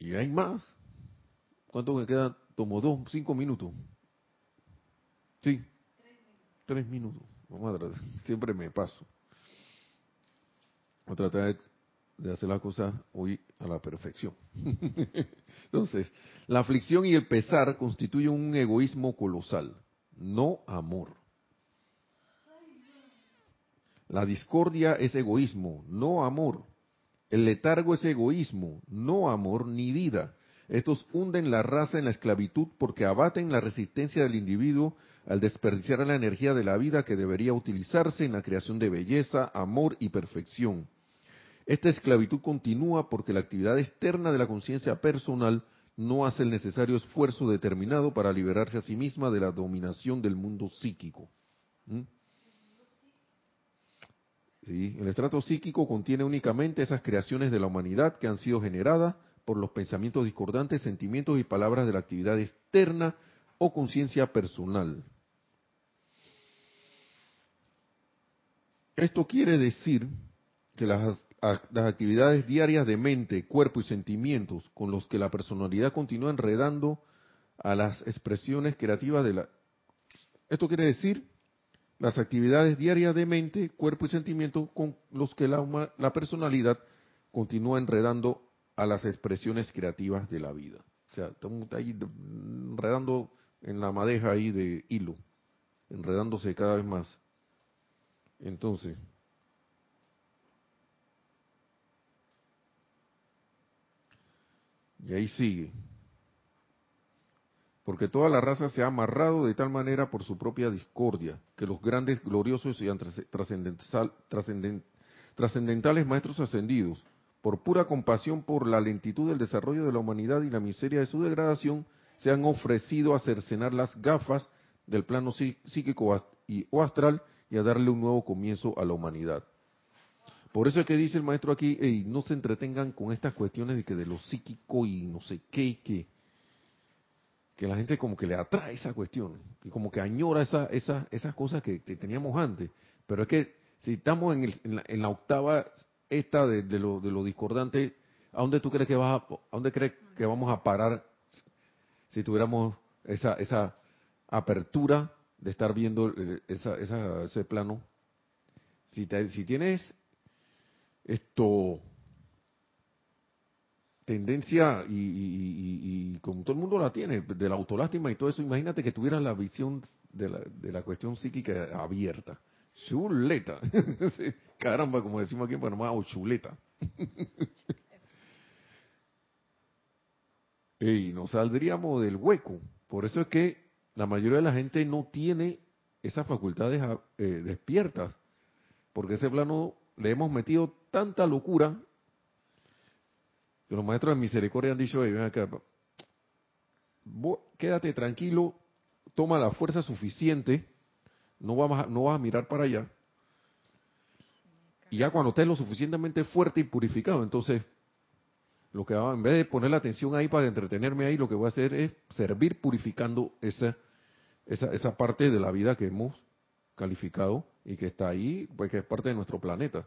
Y hay más. ¿Cuánto me queda? Tomo dos, cinco minutos. Sí, tres minutos. Vamos a siempre me paso. Voy a tratar de hacer la cosa hoy a la perfección. [LAUGHS] Entonces, la aflicción y el pesar constituyen un egoísmo colosal, no amor. La discordia es egoísmo, no amor. El letargo es egoísmo, no amor ni vida. Estos hunden la raza en la esclavitud porque abaten la resistencia del individuo al desperdiciar la energía de la vida que debería utilizarse en la creación de belleza, amor y perfección. Esta esclavitud continúa porque la actividad externa de la conciencia personal no hace el necesario esfuerzo determinado para liberarse a sí misma de la dominación del mundo psíquico. ¿Mm? el estrato psíquico contiene únicamente esas creaciones de la humanidad que han sido generadas por los pensamientos discordantes, sentimientos y palabras de la actividad externa o conciencia personal. Esto quiere decir que las, actividades diarias de mente, cuerpo y sentimientos con los que la personalidad continúa enredando a las expresiones creativas de la... Esto quiere decir las actividades diarias de mente, cuerpo y sentimiento con los que la, la personalidad continúa enredando a las expresiones creativas de la vida. O sea, estamos ahí enredando en la madeja ahí de hilo, enredándose cada vez más. Entonces, y ahí sigue. Porque toda la raza se ha amarrado de tal manera por su propia discordia, que los grandes, gloriosos y trascendentales maestros ascendidos, por pura compasión por la lentitud del desarrollo de la humanidad y la miseria de su degradación, se han ofrecido a cercenar las gafas del plano psíquico y, o astral y a darle un nuevo comienzo a la humanidad. Por eso es que dice el maestro aquí, no se entretengan con estas cuestiones de que de lo psíquico y no sé qué y qué que la gente como que le atrae esa cuestión y como que añora esa, esa, esas cosas que, teníamos antes. Pero es que si estamos en, la, octava esta de, lo, de lo discordante, ¿a dónde tú crees que vas a, dónde crees que vamos a parar si tuviéramos esa, esa apertura de estar viendo eh, esa, esa, ese plano? Si, si tienes esto tendencia y, como todo el mundo la tiene, de la autolástima y todo eso, imagínate que tuvieras la visión de la, de la cuestión psíquica abierta. Chuleta. [LAUGHS] Caramba, como decimos aquí en Panamá, o chuleta. [LAUGHS] y nos saldríamos del hueco. Por eso es que la mayoría de la gente no tiene esas facultades eh, despiertas. Porque ese plano le hemos metido tanta locura los maestros de misericordia han dicho, ven acá, quédate tranquilo, toma la fuerza suficiente, no vas, no vas a mirar para allá. Y ya cuando estés lo suficientemente fuerte y purificado, entonces, lo que en vez de poner la atención ahí para entretenerme ahí, lo que voy a hacer es servir purificando esa, esa, esa parte de la vida que hemos calificado y que está ahí, pues que es parte de nuestro planeta.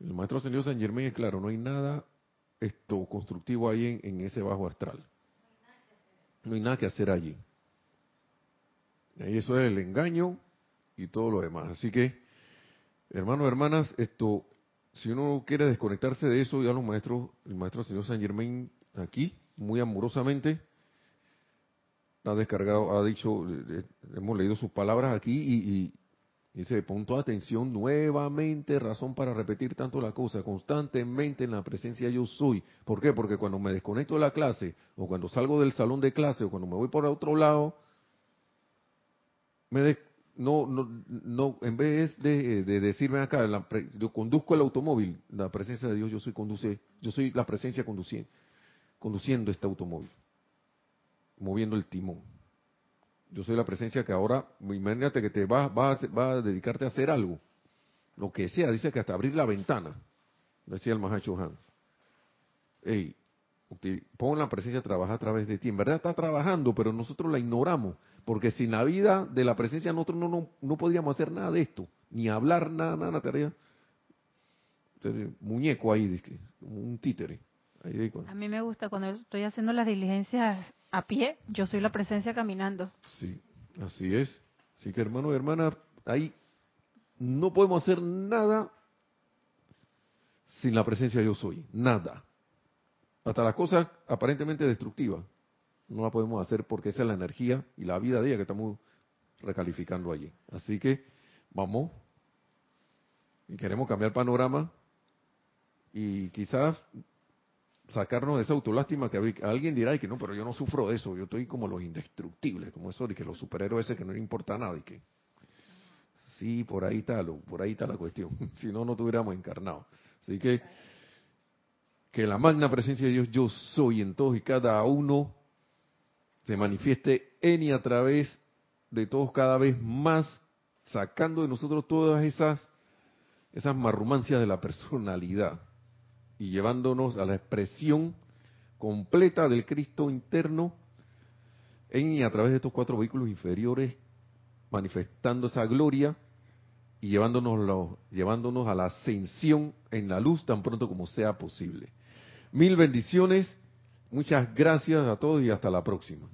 El maestro señor San Germán es claro, no hay nada esto constructivo ahí en, ese bajo astral. No hay nada que hacer allí. Ahí eso es el engaño y todo lo demás. Así que, hermanos, hermanas, esto, si uno quiere desconectarse de eso, ya los maestros, el maestro señor San Germain aquí, muy amorosamente, ha descargado, ha dicho, hemos leído sus palabras aquí y, Dice, de atención nuevamente, razón para repetir tanto la cosa, constantemente en la presencia yo soy. ¿Por qué? Porque cuando me desconecto de la clase, o cuando salgo del salón de clase, o cuando me voy por otro lado, me no, no, no, en vez de, decirme acá, yo conduzco el automóvil, la presencia de Dios, yo soy conduce, yo soy la presencia conduciendo, conduciendo este automóvil, moviendo el timón. Yo soy la presencia que ahora, imagínate que te vas, vas, a dedicarte a hacer algo. Lo que sea, dice que hasta abrir la ventana, decía el Mahacho Han. Ey, pon la presencia a trabajar a través de ti. En verdad está trabajando, pero nosotros la ignoramos. Porque sin la vida de la presencia nosotros no, no, podríamos hacer nada de esto. Ni hablar nada, nada, tarea. Muñeco ahí, un títere. a mí me gusta cuando estoy haciendo las diligencias a pie, yo soy la presencia caminando. Sí, así es. Así que hermano y hermana, ahí no podemos hacer nada sin la presencia yo soy. Nada. Hasta las cosas aparentemente destructivas no la podemos hacer porque esa es la energía y la vida de ella que estamos recalificando allí. Así que vamos y queremos cambiar panorama y quizás sacarnos de esa autolástima que alguien dirá que no, pero yo no sufro eso, yo estoy como los indestructibles, como eso de que los superhéroes ese que no le importa nada y que sí, por ahí está lo, por ahí está la cuestión, [LAUGHS] si no no tuviéramos encarnado. Así que que la magna presencia de Dios yo soy en todos y cada uno se manifieste en y a través de todos cada vez más, sacando de nosotros todas esas esas marrumancias de la personalidad y llevándonos a la expresión completa del Cristo interno en y a través de estos cuatro vehículos inferiores, manifestando esa gloria y llevándonos, llevándonos a la ascensión en la luz tan pronto como sea posible. Mil bendiciones, muchas gracias a todos y hasta la próxima.